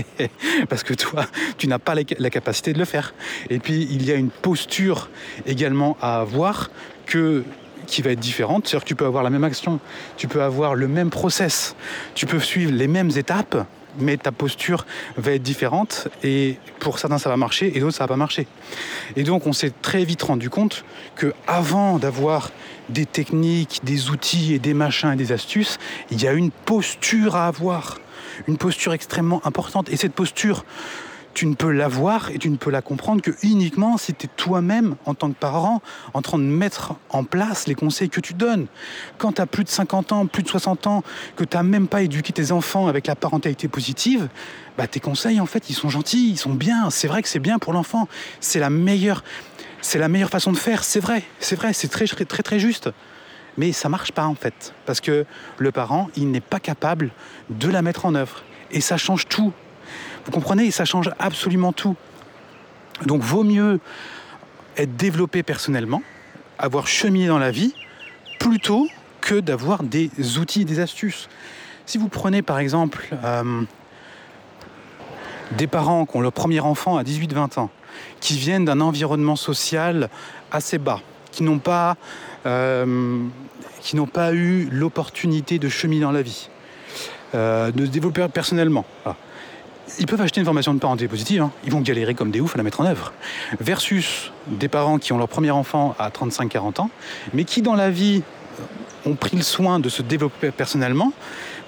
(laughs) Parce que toi, tu n'as pas la capacité de le faire. Et puis, il y a une posture également à avoir que qui va être différente. C'est-à-dire que tu peux avoir la même action, tu peux avoir le même process, tu peux suivre les mêmes étapes, mais ta posture va être différente. Et pour certains, ça va marcher, et d'autres, ça va pas marcher. Et donc, on s'est très vite rendu compte que avant d'avoir des techniques, des outils et des machins et des astuces, il y a une posture à avoir, une posture extrêmement importante. Et cette posture, tu ne peux la voir et tu ne peux la comprendre que uniquement si tu es toi-même, en tant que parent, en train de mettre en place les conseils que tu donnes. Quand tu as plus de 50 ans, plus de 60 ans, que tu n'as même pas éduqué tes enfants avec la parentalité positive, bah, tes conseils, en fait, ils sont gentils, ils sont bien. C'est vrai que c'est bien pour l'enfant. C'est la meilleure, façon de faire. C'est vrai, c'est vrai, c'est très, très, très, juste. Mais ça marche pas en fait, parce que le parent, il n'est pas capable de la mettre en œuvre. Et ça change tout. Vous comprenez Ça change absolument tout. Donc vaut mieux être développé personnellement, avoir cheminé dans la vie, plutôt que d'avoir des outils, des astuces. Si vous prenez par exemple euh, des parents qui ont leur premier enfant à 18-20 ans, qui viennent d'un environnement social assez bas, qui n'ont pas, euh, eu l'opportunité de cheminer dans la vie, euh, de se développer personnellement. Ils peuvent acheter une formation de parenté positive, hein. ils vont galérer comme des oufs à la mettre en œuvre. Versus des parents qui ont leur premier enfant à 35-40 ans, mais qui dans la vie ont pris le soin de se développer personnellement,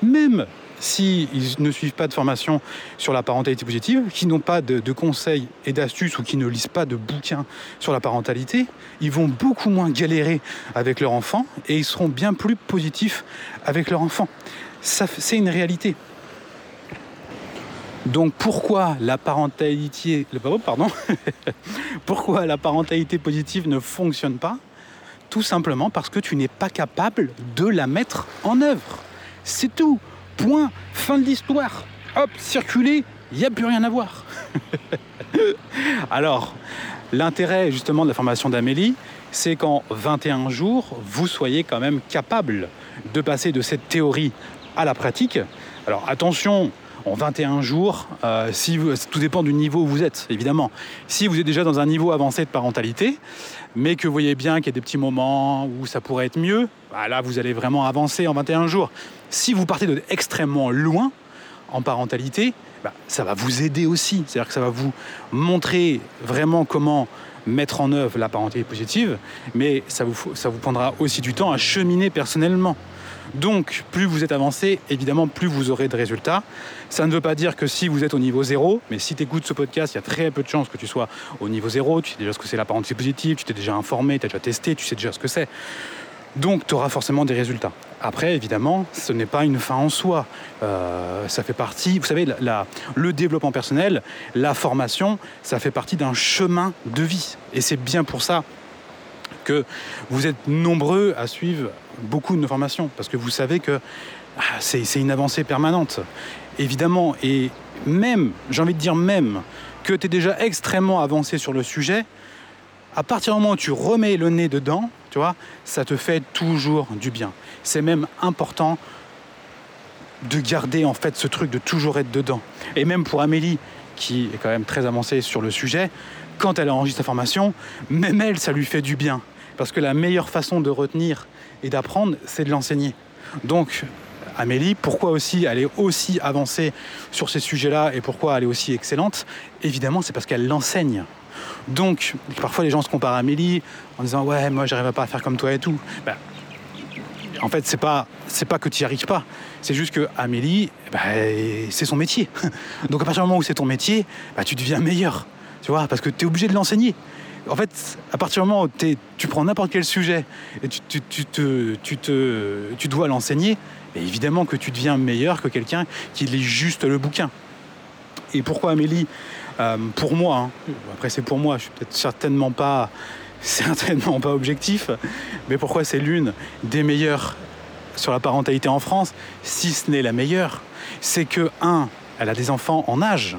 même s'ils ne suivent pas de formation sur la parentalité positive, qui n'ont pas de, de conseils et d'astuces ou qui ne lisent pas de bouquins sur la parentalité, ils vont beaucoup moins galérer avec leur enfant et ils seront bien plus positifs avec leur enfant. C'est une réalité. Donc pourquoi la parentalité, pardon, (laughs) pourquoi la parentalité positive ne fonctionne pas? Tout simplement parce que tu n'es pas capable de la mettre en œuvre. C'est tout. Point. Fin de l'histoire. Hop, circuler, il n'y a plus rien à voir. (laughs) Alors, l'intérêt justement de la formation d'Amélie, c'est qu'en 21 jours, vous soyez quand même capable de passer de cette théorie à la pratique. Alors attention, en 21 jours, euh, si tout dépend du niveau où vous êtes, évidemment. Si vous êtes déjà dans un niveau avancé de parentalité, mais que vous voyez bien qu'il y a des petits moments où ça pourrait être mieux, bah là, vous allez vraiment avancer en 21 jours. Si vous partez de extrêmement loin en parentalité, bah, ça va vous aider aussi. C'est-à-dire que ça va vous montrer vraiment comment mettre en œuvre la parentalité positive, mais ça vous, ça vous prendra aussi du temps à cheminer personnellement. Donc, plus vous êtes avancé, évidemment, plus vous aurez de résultats. Ça ne veut pas dire que si vous êtes au niveau zéro, mais si tu écoutes ce podcast, il y a très peu de chances que tu sois au niveau zéro. Tu sais déjà ce que c'est la parentalité positive, tu t'es déjà informé, tu as déjà testé, tu sais déjà ce que c'est. Donc, tu auras forcément des résultats. Après, évidemment, ce n'est pas une fin en soi. Euh, ça fait partie, vous savez, le développement personnel, la formation, ça fait partie d'un chemin de vie. Et c'est bien pour ça que vous êtes nombreux à suivre beaucoup de nos formations, parce que vous savez que ah, c'est une avancée permanente, évidemment. Et même, j'ai envie de dire même, que tu es déjà extrêmement avancé sur le sujet, à partir du moment où tu remets le nez dedans, tu vois, ça te fait toujours du bien. C'est même important de garder en fait ce truc de toujours être dedans. Et même pour Amélie, qui est quand même très avancée sur le sujet, quand elle enregistre sa formation, même elle, ça lui fait du bien. Parce que la meilleure façon de retenir et d'apprendre, c'est de l'enseigner. Donc, Amélie, pourquoi aussi elle est aussi avancée sur ces sujets-là et pourquoi elle est aussi excellente? Évidemment, c'est parce qu'elle l'enseigne. Donc, parfois les gens se comparent à Amélie en disant Ouais, moi, j'arrive pas à faire comme toi et tout. Ben, en fait, c'est pas, pas que tu n'y arrives pas. C'est juste que Amélie, ben, c'est son métier. (laughs) Donc, à partir du moment où c'est ton métier, ben, tu deviens meilleur. Tu vois, parce que tu es obligé de l'enseigner en fait, à partir du moment où tu prends n'importe quel sujet et tu, dois l'enseigner, évidemment que tu deviens meilleur que quelqu'un qui lit juste le bouquin. Et pourquoi Amélie? Euh, Pour moi, hein. après c'est pour moi, je suis peut-être certainement pas, (laughs) certainement pas objectif, mais pourquoi c'est l'une des meilleures sur la parentalité en France, si ce n'est la meilleure, c'est que, un, elle a des enfants en âge,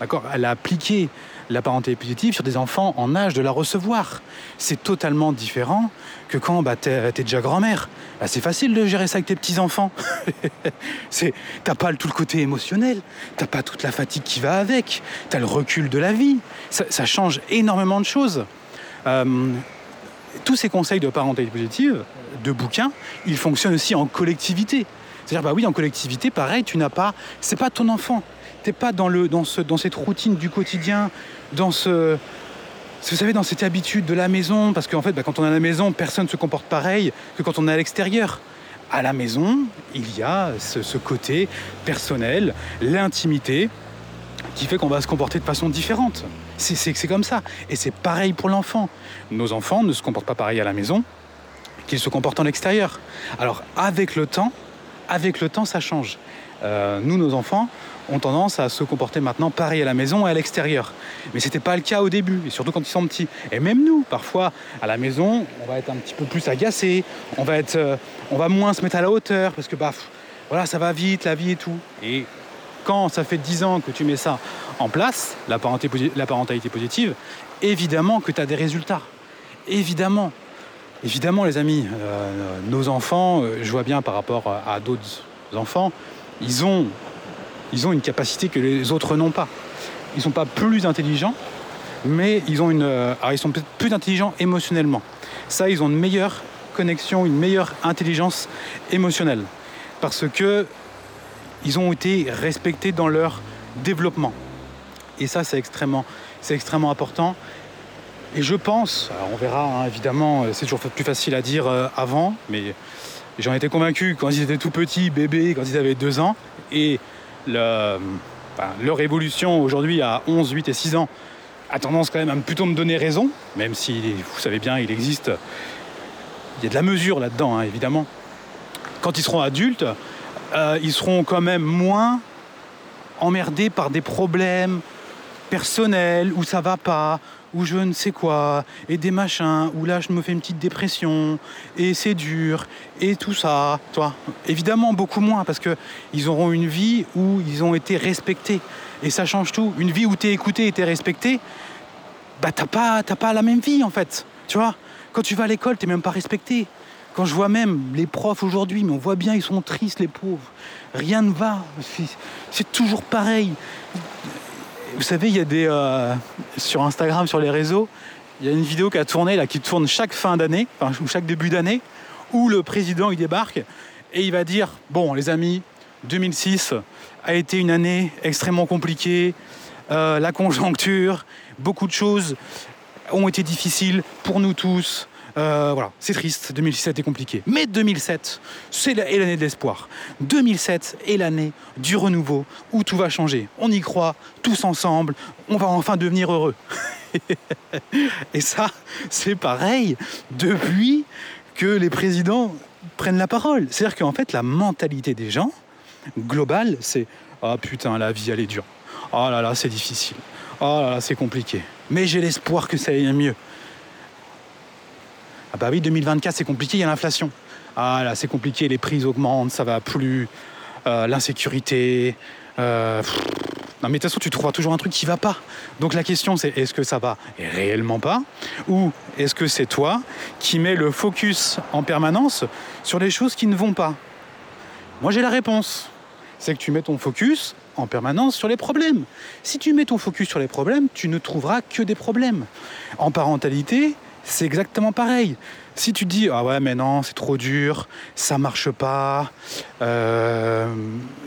d'accord? Elle a appliqué la parenté positive sur des enfants en âge de la recevoir. C'est totalement différent que quand bah, tu es, déjà grand-mère. Bah, c'est facile de gérer ça avec tes petits-enfants. (laughs) t'as pas tout le côté émotionnel, t'as pas toute la fatigue qui va avec, t'as le recul de la vie. Ça, change énormément de choses. Euh, tous ces conseils de parenté positive, de bouquins, ils fonctionnent aussi en collectivité. C'est-à-dire, bah oui, en collectivité, pareil, tu n'as pas. C'est pas ton enfant. Tu n'es pas dans, le, dans, ce, dans cette routine du quotidien, dans ce. Vous savez, dans cette habitude de la maison, parce qu'en fait, bah, quand on est à la maison, personne ne se comporte pareil que quand on est à l'extérieur. À la maison, il y a ce, côté personnel, l'intimité, qui fait qu'on va se comporter de façon différente. C'est comme ça. Et c'est pareil pour l'enfant. Nos enfants ne se comportent pas pareil à la maison qu'ils se comportent en extérieur. Alors avec le temps, avec le temps, ça change. Euh, nous, nos enfants, ont tendance à se comporter maintenant pareil à la maison et à l'extérieur. Mais ce n'était pas le cas au début, et surtout quand ils sont petits. Et même nous, parfois, à la maison, on va être un petit peu plus agacé, on va, être, euh, moins se mettre à la hauteur, parce que bah, voilà, ça va vite, la vie et tout. Et quand ça fait 10 ans que tu mets ça en place, la, parentalité positive, évidemment que tu as des résultats. Évidemment. Évidemment, les amis, euh, nos enfants, euh, je vois bien par rapport à, d'autres enfants, ils ont, ils ont une capacité que les autres n'ont pas. Ils ne sont pas plus intelligents, mais ils, ont une, euh, ils sont peut-être plus intelligents émotionnellement. Ça, ils ont une meilleure connexion, une meilleure intelligence émotionnelle. Parce que ils ont été respectés dans leur développement. Et ça, c'est extrêmement, c'est extrêmement important. Et je pense, on verra hein, évidemment, c'est toujours plus facile à dire euh, avant, mais j'en étais convaincu quand ils étaient tout petits, bébés, quand ils avaient deux ans. Et leur évolution aujourd'hui à 11, 8 et 6 ans a tendance quand même à plutôt me donner raison, même si vous savez bien, il existe, il y a de la mesure là-dedans, hein, évidemment. Quand ils seront adultes, euh, ils seront quand même moins emmerdés par des problèmes personnels où ça va pas, où je ne sais quoi, et des machins, où là je me fais une petite dépression, et c'est dur, et tout ça. Toi, évidemment beaucoup moins, parce qu'ils auront une vie où ils ont été respectés. Et ça change tout. Une vie où tu es écouté et tu es respecté, bah t'as pas, pas la même vie en fait. Tu vois, quand tu vas à l'école, tu même pas respecté. Quand je vois même les profs aujourd'hui, mais on voit bien, ils sont tristes, les pauvres. Rien ne va. C'est toujours pareil. Vous savez, il y a des. Euh, sur Instagram, sur les réseaux, il y a une vidéo qui a tourné, là, qui tourne chaque fin d'année, ou chaque début d'année, où le président il débarque et il va dire Bon, les amis, 2006 a été une année extrêmement compliquée. Euh, la conjoncture, beaucoup de choses ont été difficiles pour nous tous. Euh, voilà, c'est triste, 2017 est compliqué. Mais 2007, c'est l'année de l'espoir. 2007 est l'année du renouveau, où tout va changer. On y croit, tous ensemble, on va enfin devenir heureux. (laughs) Et ça, c'est pareil depuis que les présidents prennent la parole. C'est-à-dire qu'en fait, la mentalité des gens, globale, c'est « Ah putain, la vie, elle est dure. Oh là là, c'est difficile. Oh là là, c'est compliqué. Mais j'ai l'espoir que ça aille mieux. Ah bah oui, 2024, c'est compliqué, il y a l'inflation. Ah là, c'est compliqué, les prix augmentent, ça va plus. Euh, l'insécurité. Euh, non, mais de toute façon, tu trouveras toujours un truc qui va pas. Donc la question, c'est est-ce que ça va réellement pas Ou est-ce que c'est toi qui mets le focus en permanence sur les choses qui ne vont pas? Moi, j'ai la réponse. C'est que tu mets ton focus en permanence sur les problèmes. Si tu mets ton focus sur les problèmes, tu ne trouveras que des problèmes. En parentalité, c'est exactement pareil. Si tu dis ah ouais mais non c'est trop dur, ça marche pas, euh,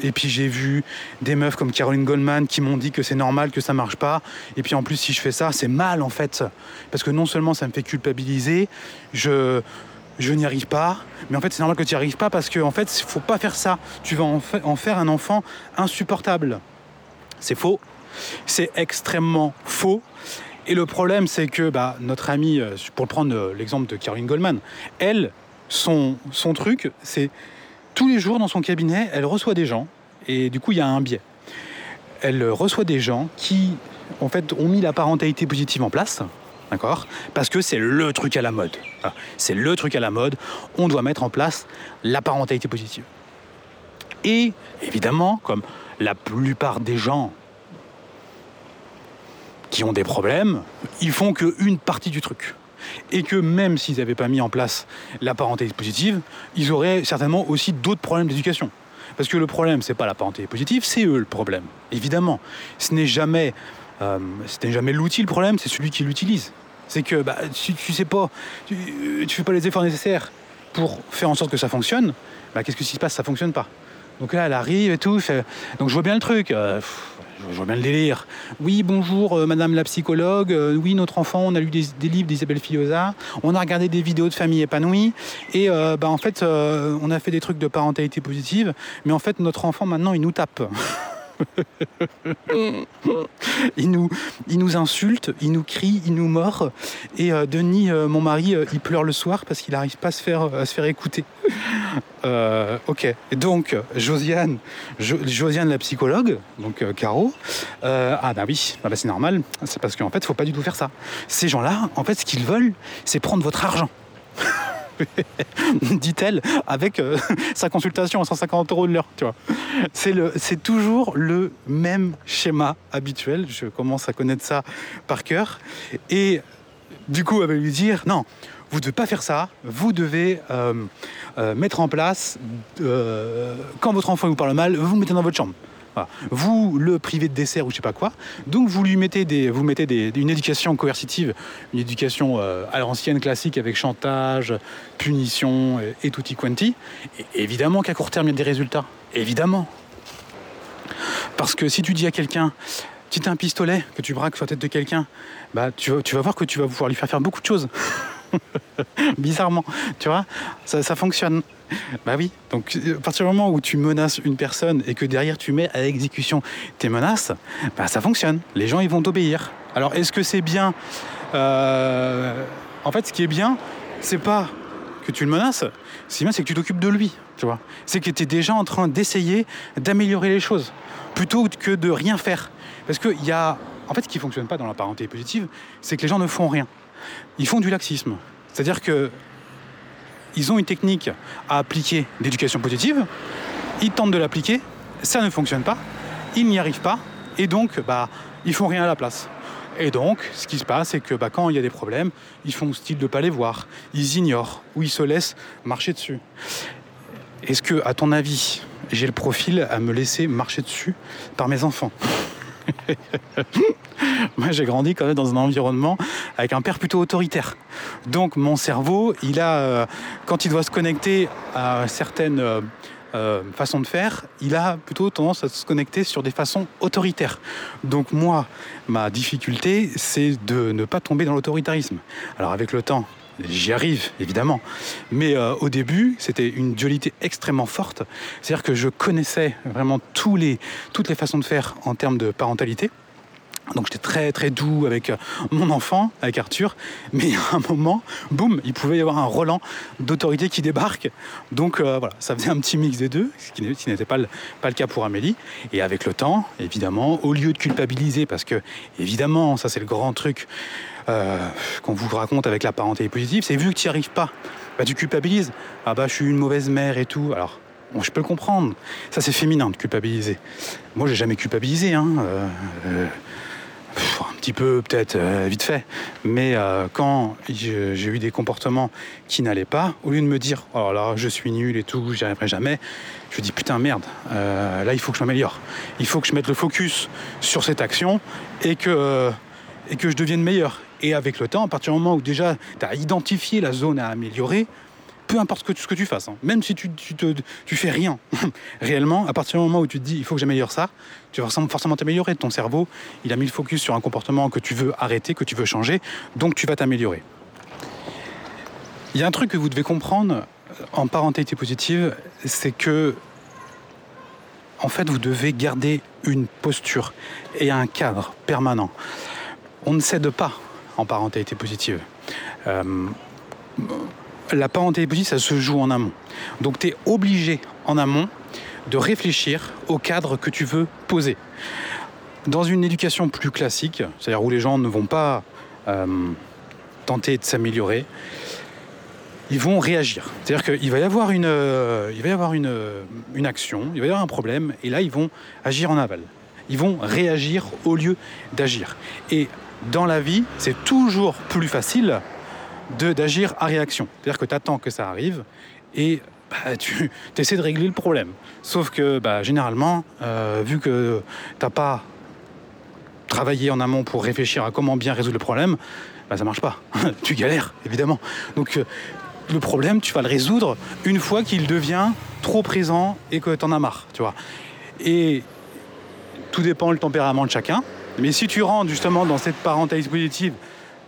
et puis j'ai vu des meufs comme Caroline Goldman qui m'ont dit que c'est normal que ça marche pas, et puis en plus si je fais ça c'est mal en fait, parce que non seulement ça me fait culpabiliser, je n'y arrive pas, mais en fait c'est normal que tu n'y arrives pas parce qu'en en fait faut pas faire ça, tu vas en faire un enfant insupportable. C'est faux, c'est extrêmement faux. Et le problème, c'est que bah, notre amie, euh, pour prendre euh, l'exemple de Caroline Goldman, elle, son, son truc, c'est tous les jours dans son cabinet, elle reçoit des gens, et du coup, il y a un biais. Elle reçoit des gens qui, en fait, ont mis la parentalité positive en place, d'accord? Parce que c'est le truc à la mode. C'est le truc à la mode. On doit mettre en place la parentalité positive. Et évidemment, comme la plupart des gens qui ont des problèmes, ils font qu'une partie du truc. Et que même s'ils n'avaient pas mis en place la parentalité positive, ils auraient certainement aussi d'autres problèmes d'éducation. Parce que le problème, c'est pas la parentalité positive, c'est eux le problème. Évidemment, ce n'est jamais, euh, jamais l'outil le problème, c'est celui qui l'utilise. C'est que bah, si tu sais pas, tu, ne fais pas les efforts nécessaires pour faire en sorte que ça fonctionne, bah, qu'est-ce qui se passe Ça fonctionne pas. Donc là, elle arrive et tout. Donc je vois bien le truc. euh, je vois bien le délire. Oui, bonjour, euh, madame la psychologue. Euh, oui, notre enfant, on a lu des, livres d'Isabelle Fillosa. On a regardé des vidéos de famille épanouie. Et euh, bah, en fait, on a fait des trucs de parentalité positive. Mais en fait, notre enfant, maintenant, il nous tape. (laughs) il, nous, insulte, il nous crie, il nous mord. Et euh, Denis, euh, mon mari, euh, il pleure le soir parce qu'il n'arrive pas à se faire, écouter. Ok. Donc, Josiane, Jo- Josiane la psychologue, donc Caro, ah bah oui, bah, bah, c'est normal. C'est parce qu'en fait, il faut pas du tout faire ça. Ces gens-là, en fait, ce qu'ils veulent, c'est prendre votre argent. (laughs) dit-elle, avec euh, (laughs) sa consultation à 150 euros de l'heure, tu vois. C'est, le, c'est toujours le même schéma habituel, je commence à connaître ça par cœur. Et du coup, elle va lui dire, non, vous ne devez pas faire ça, vous devez euh, euh, mettre en place, quand votre enfant vous parle mal, vous le mettez dans votre chambre. Vous le privez de dessert ou je sais pas quoi. Donc vous lui mettez vous mettez une éducation coercitive, une éducation euh, à l'ancienne classique avec chantage, punition et, et tutti quanti. Évidemment qu'à court terme il y a des résultats. Évidemment. Parce que si tu dis à quelqu'un, tu as un pistolet que tu braques sur la tête de quelqu'un, bah tu tu vas voir que tu vas pouvoir lui faire faire beaucoup de choses. (laughs) (laughs) Bizarrement, tu vois, ça, fonctionne. Bah oui, donc euh, à partir du moment où tu menaces une personne et que derrière tu mets à exécution tes menaces, bah ça fonctionne. Les gens ils vont t'obéir. Alors est-ce que c'est bien Euh, En fait, ce qui est bien, c'est pas que tu le menaces, ce qui est bien, c'est que tu t'occupes de lui, tu vois. C'est que tu es déjà en train d'essayer d'améliorer les choses, plutôt que de rien faire. Parce qu'il y a... En fait, ce qui ne fonctionne pas dans la parenté positive, c'est que les gens ne font rien. Ils font du laxisme. C'est-à-dire que ils ont une technique à appliquer d'éducation positive, ils tentent de l'appliquer, ça ne fonctionne pas, ils n'y arrivent pas, et donc bah, ils font rien à la place. Et donc, ce qui se passe, c'est que bah, quand il y a des problèmes, ils font style de pas les voir, ils ignorent, ou ils se laissent marcher dessus. Est-ce que, à ton avis, j'ai le profil à me laisser marcher dessus par mes enfants? (laughs) Moi, j'ai grandi quand même dans un environnement avec un père plutôt autoritaire. Donc, mon cerveau, il a, euh, quand il doit se connecter à certaines euh, euh, façons de faire, il a plutôt tendance à se connecter sur des façons autoritaires. Donc, moi, ma difficulté, c'est de ne pas tomber dans l'autoritarisme. Alors, avec le temps, J'y arrive, évidemment. Mais euh, au début, c'était une dualité extrêmement forte. C'est-à-dire que je connaissais vraiment toutes les façons de faire en termes de parentalité. Donc j'étais très très doux avec euh, mon enfant, avec Arthur, mais (laughs) à un moment, boum, il pouvait y avoir un Roland d'autorité qui débarque. Donc euh, voilà, ça faisait un petit mix des deux, ce qui n'était pas le cas pour Amélie. Et avec le temps, évidemment, au lieu de culpabiliser, parce que évidemment, ça c'est le grand truc euh, qu'on vous raconte avec la parenté positive, c'est vu que tu n'y arrives pas, bah, tu culpabilises. Ah bah je suis une mauvaise mère et tout. Alors je peux le comprendre. Ça c'est féminin de culpabiliser. Moi j'ai jamais culpabilisé. Hein. Euh, euh, un petit peu peut-être vite fait. Mais quand j'ai eu des comportements qui n'allaient pas, au lieu de me dire oh là je suis nul et tout, j'y arriverai jamais, je me dis putain merde, là il faut que je m'améliore. Il faut que je mette le focus sur cette action et que, et que je devienne meilleur. Et avec le temps, à partir du moment où déjà tu as identifié la zone à améliorer, peu importe ce que tu, fasses, hein, même si tu, tu, te, tu fais rien, (laughs) réellement, à partir du moment où tu te dis il faut que j'améliore ça, tu vas forcément- forcément t'améliorer. Ton cerveau, il a mis le focus sur un comportement que tu veux arrêter, que tu veux changer, donc tu vas t'améliorer. Il y a un truc que vous devez comprendre euh, en parentalité positive, c'est que en fait vous devez garder une posture et un cadre permanent. On ne cède pas en parentalité positive. Euh, la parenté positive, ça se joue en amont. Donc tu es obligé en amont de réfléchir au cadre que tu veux poser. Dans une éducation plus classique, c'est-à-dire où les gens ne vont pas euh, tenter de s'améliorer, ils vont réagir. C'est-à-dire qu'il va y avoir, une, euh, il va y avoir une, une action, il va y avoir un problème, et là, ils vont agir en aval. Ils vont réagir au lieu d'agir. Et dans la vie, c'est toujours plus facile d'agir à réaction. C'est-à-dire que tu attends que ça arrive et bah, tu (laughs) essaies de régler le problème. Sauf que bah, généralement, euh, vu que tu n'as pas travaillé en amont pour réfléchir à comment bien résoudre le problème, bah, ça marche pas. (laughs) tu galères, évidemment. Donc euh, le problème, tu vas le résoudre une fois qu'il devient trop présent et que t'en as marre, tu vois. Et tout dépend le tempérament de chacun. Mais si tu rentres justement dans cette parentalité positive,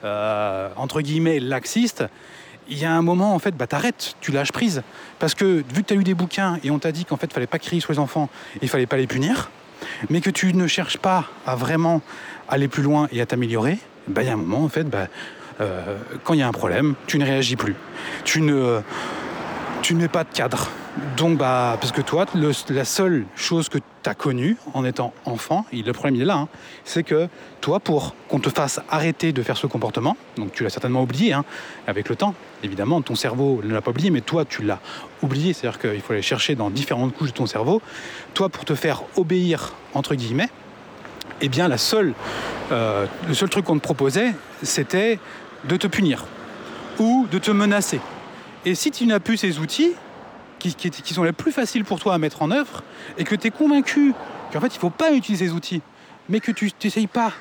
euh, entre guillemets, laxiste, il y a un moment, en fait, bah, t'arrêtes, tu lâches prise. Parce que vu que tu as eu des bouquins et on t'a dit qu'en fait, il fallait pas crier sur les enfants, il fallait pas les punir, mais que tu ne cherches pas à vraiment aller plus loin et à t'améliorer, bah, il y a un moment, en fait, bah, euh, quand il y a un problème, tu ne réagis plus. Tu ne, tu ne mets pas de cadre. Donc, bah, parce que toi, la seule chose que tu as connue en étant enfant, et le problème il est là, hein, c'est que toi, pour qu'on te fasse arrêter de faire ce comportement, donc tu l'as certainement oublié hein, avec le temps, évidemment, ton cerveau ne l'a pas oublié, mais toi, tu l'as oublié, c'est-à-dire qu'il faut aller chercher dans différentes couches de ton cerveau. Toi, pour te faire obéir, entre guillemets, eh bien, euh, le seul truc qu'on te proposait, c'était de te punir ou de te menacer. Et si tu n'as plus ces outils, qui, sont les plus faciles pour toi à mettre en œuvre, et que tu es convaincu qu'en fait il ne faut pas utiliser ces outils, mais que tu n'essayes pas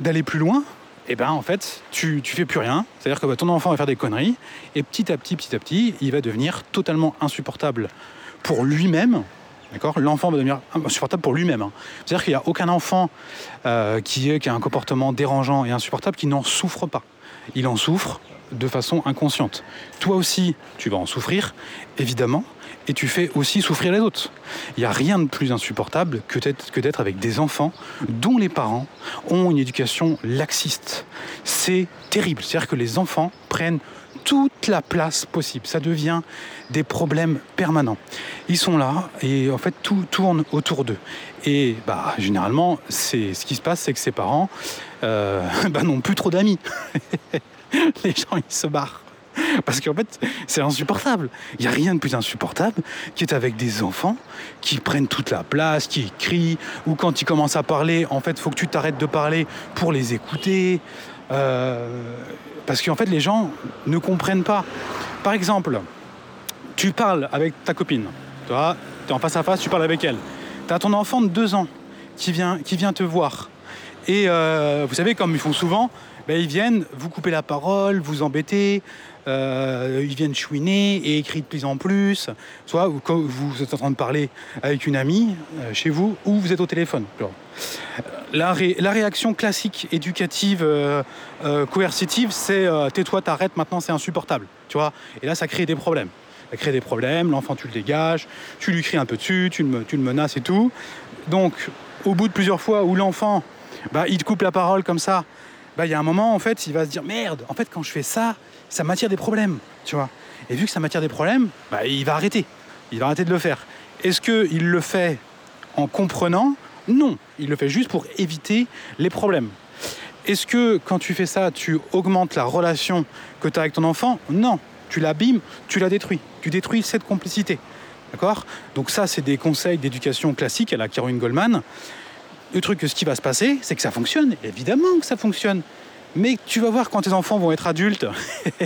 d'aller plus loin, et ben en fait tu, tu fais plus rien. C'est-à-dire que bah, ton enfant va faire des conneries, et petit à petit, petit à petit, il va devenir totalement insupportable pour lui-même. D'accord? L'enfant va devenir insupportable pour lui-même. hein. C'est-à-dire qu'il n'y a aucun enfant euh, qui a un comportement dérangeant et insupportable qui n'en souffre pas. Il en souffre de façon inconsciente. Toi aussi, tu vas en souffrir, évidemment, et tu fais aussi souffrir les autres. Il n'y a rien de plus insupportable que d'être, avec des enfants dont les parents ont une éducation laxiste. C'est terrible. C'est-à-dire que les enfants prennent toute la place possible. Ça devient des problèmes permanents. Ils sont là et en fait tout tourne autour d'eux. Et bah généralement, c'est ce qui se passe, c'est que ces parents euh, (laughs) bah, n'ont plus trop d'amis. (laughs) (laughs) Les gens ils se barrent. Parce qu'en fait, c'est insupportable. Il n'y a rien de plus insupportable qu'être avec des enfants qui prennent toute la place, qui crient, ou quand ils commencent à parler, en fait, faut que tu t'arrêtes de parler pour les écouter. Euh, parce qu'en fait, les gens ne comprennent pas. Par exemple, tu parles avec ta copine, tu es en face à face, tu parles avec elle. Tu as ton enfant de deux ans qui vient, qui vient te voir. Et euh, vous savez, comme ils font souvent, ben, ils viennent vous couper la parole, vous embêter, euh, ils viennent chouiner et écrire de plus en plus. Soit vous, êtes en train de parler avec une amie euh, chez vous ou vous êtes au téléphone. La, ré- la réaction classique éducative euh, coercitive, c'est tais-toi, t'arrêtes, maintenant c'est insupportable. Tu vois? Et là, ça crée des problèmes. Ça crée des problèmes, l'enfant, tu le dégages, tu lui cries un peu dessus, tu le, me- tu le menaces et tout. Donc, au bout de plusieurs fois où l'enfant, bah, il te coupe la parole comme ça, bah, il y a un moment, en fait, il va se dire merde, en fait, quand je fais ça, ça m'attire des problèmes, tu vois. Et vu que ça m'attire des problèmes, bah, il va arrêter. Il va arrêter de le faire. Est-ce qu'il le fait en comprenant? Non, il le fait juste pour éviter les problèmes. Est-ce que quand tu fais ça, tu augmentes la relation que tu as avec ton enfant? Non, tu l'abîmes, tu la détruis. Tu détruis cette complicité. D'accord? Donc ça, c'est des conseils d'éducation classique à la Caroline Goldman. Le truc, ce qui va se passer, c'est que ça fonctionne. Évidemment que ça fonctionne. Mais tu vas voir quand tes enfants vont être adultes,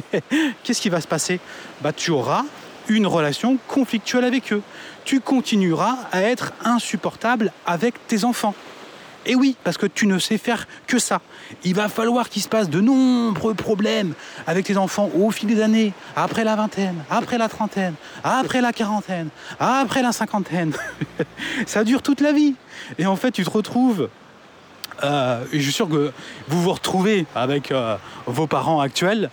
(laughs) qu'est-ce qui va se passer? Bah, Tu auras une relation conflictuelle avec eux. Tu continueras à être insupportable avec tes enfants. Et oui, parce que tu ne sais faire que ça. Il va falloir qu'il se passe de nombreux problèmes avec tes enfants au fil des années, après la vingtaine, après la trentaine, après la quarantaine, après la cinquantaine. (laughs) ça dure toute la vie. Et en fait, tu te retrouves euh, et je suis sûr que vous vous retrouvez avec euh, vos parents actuels,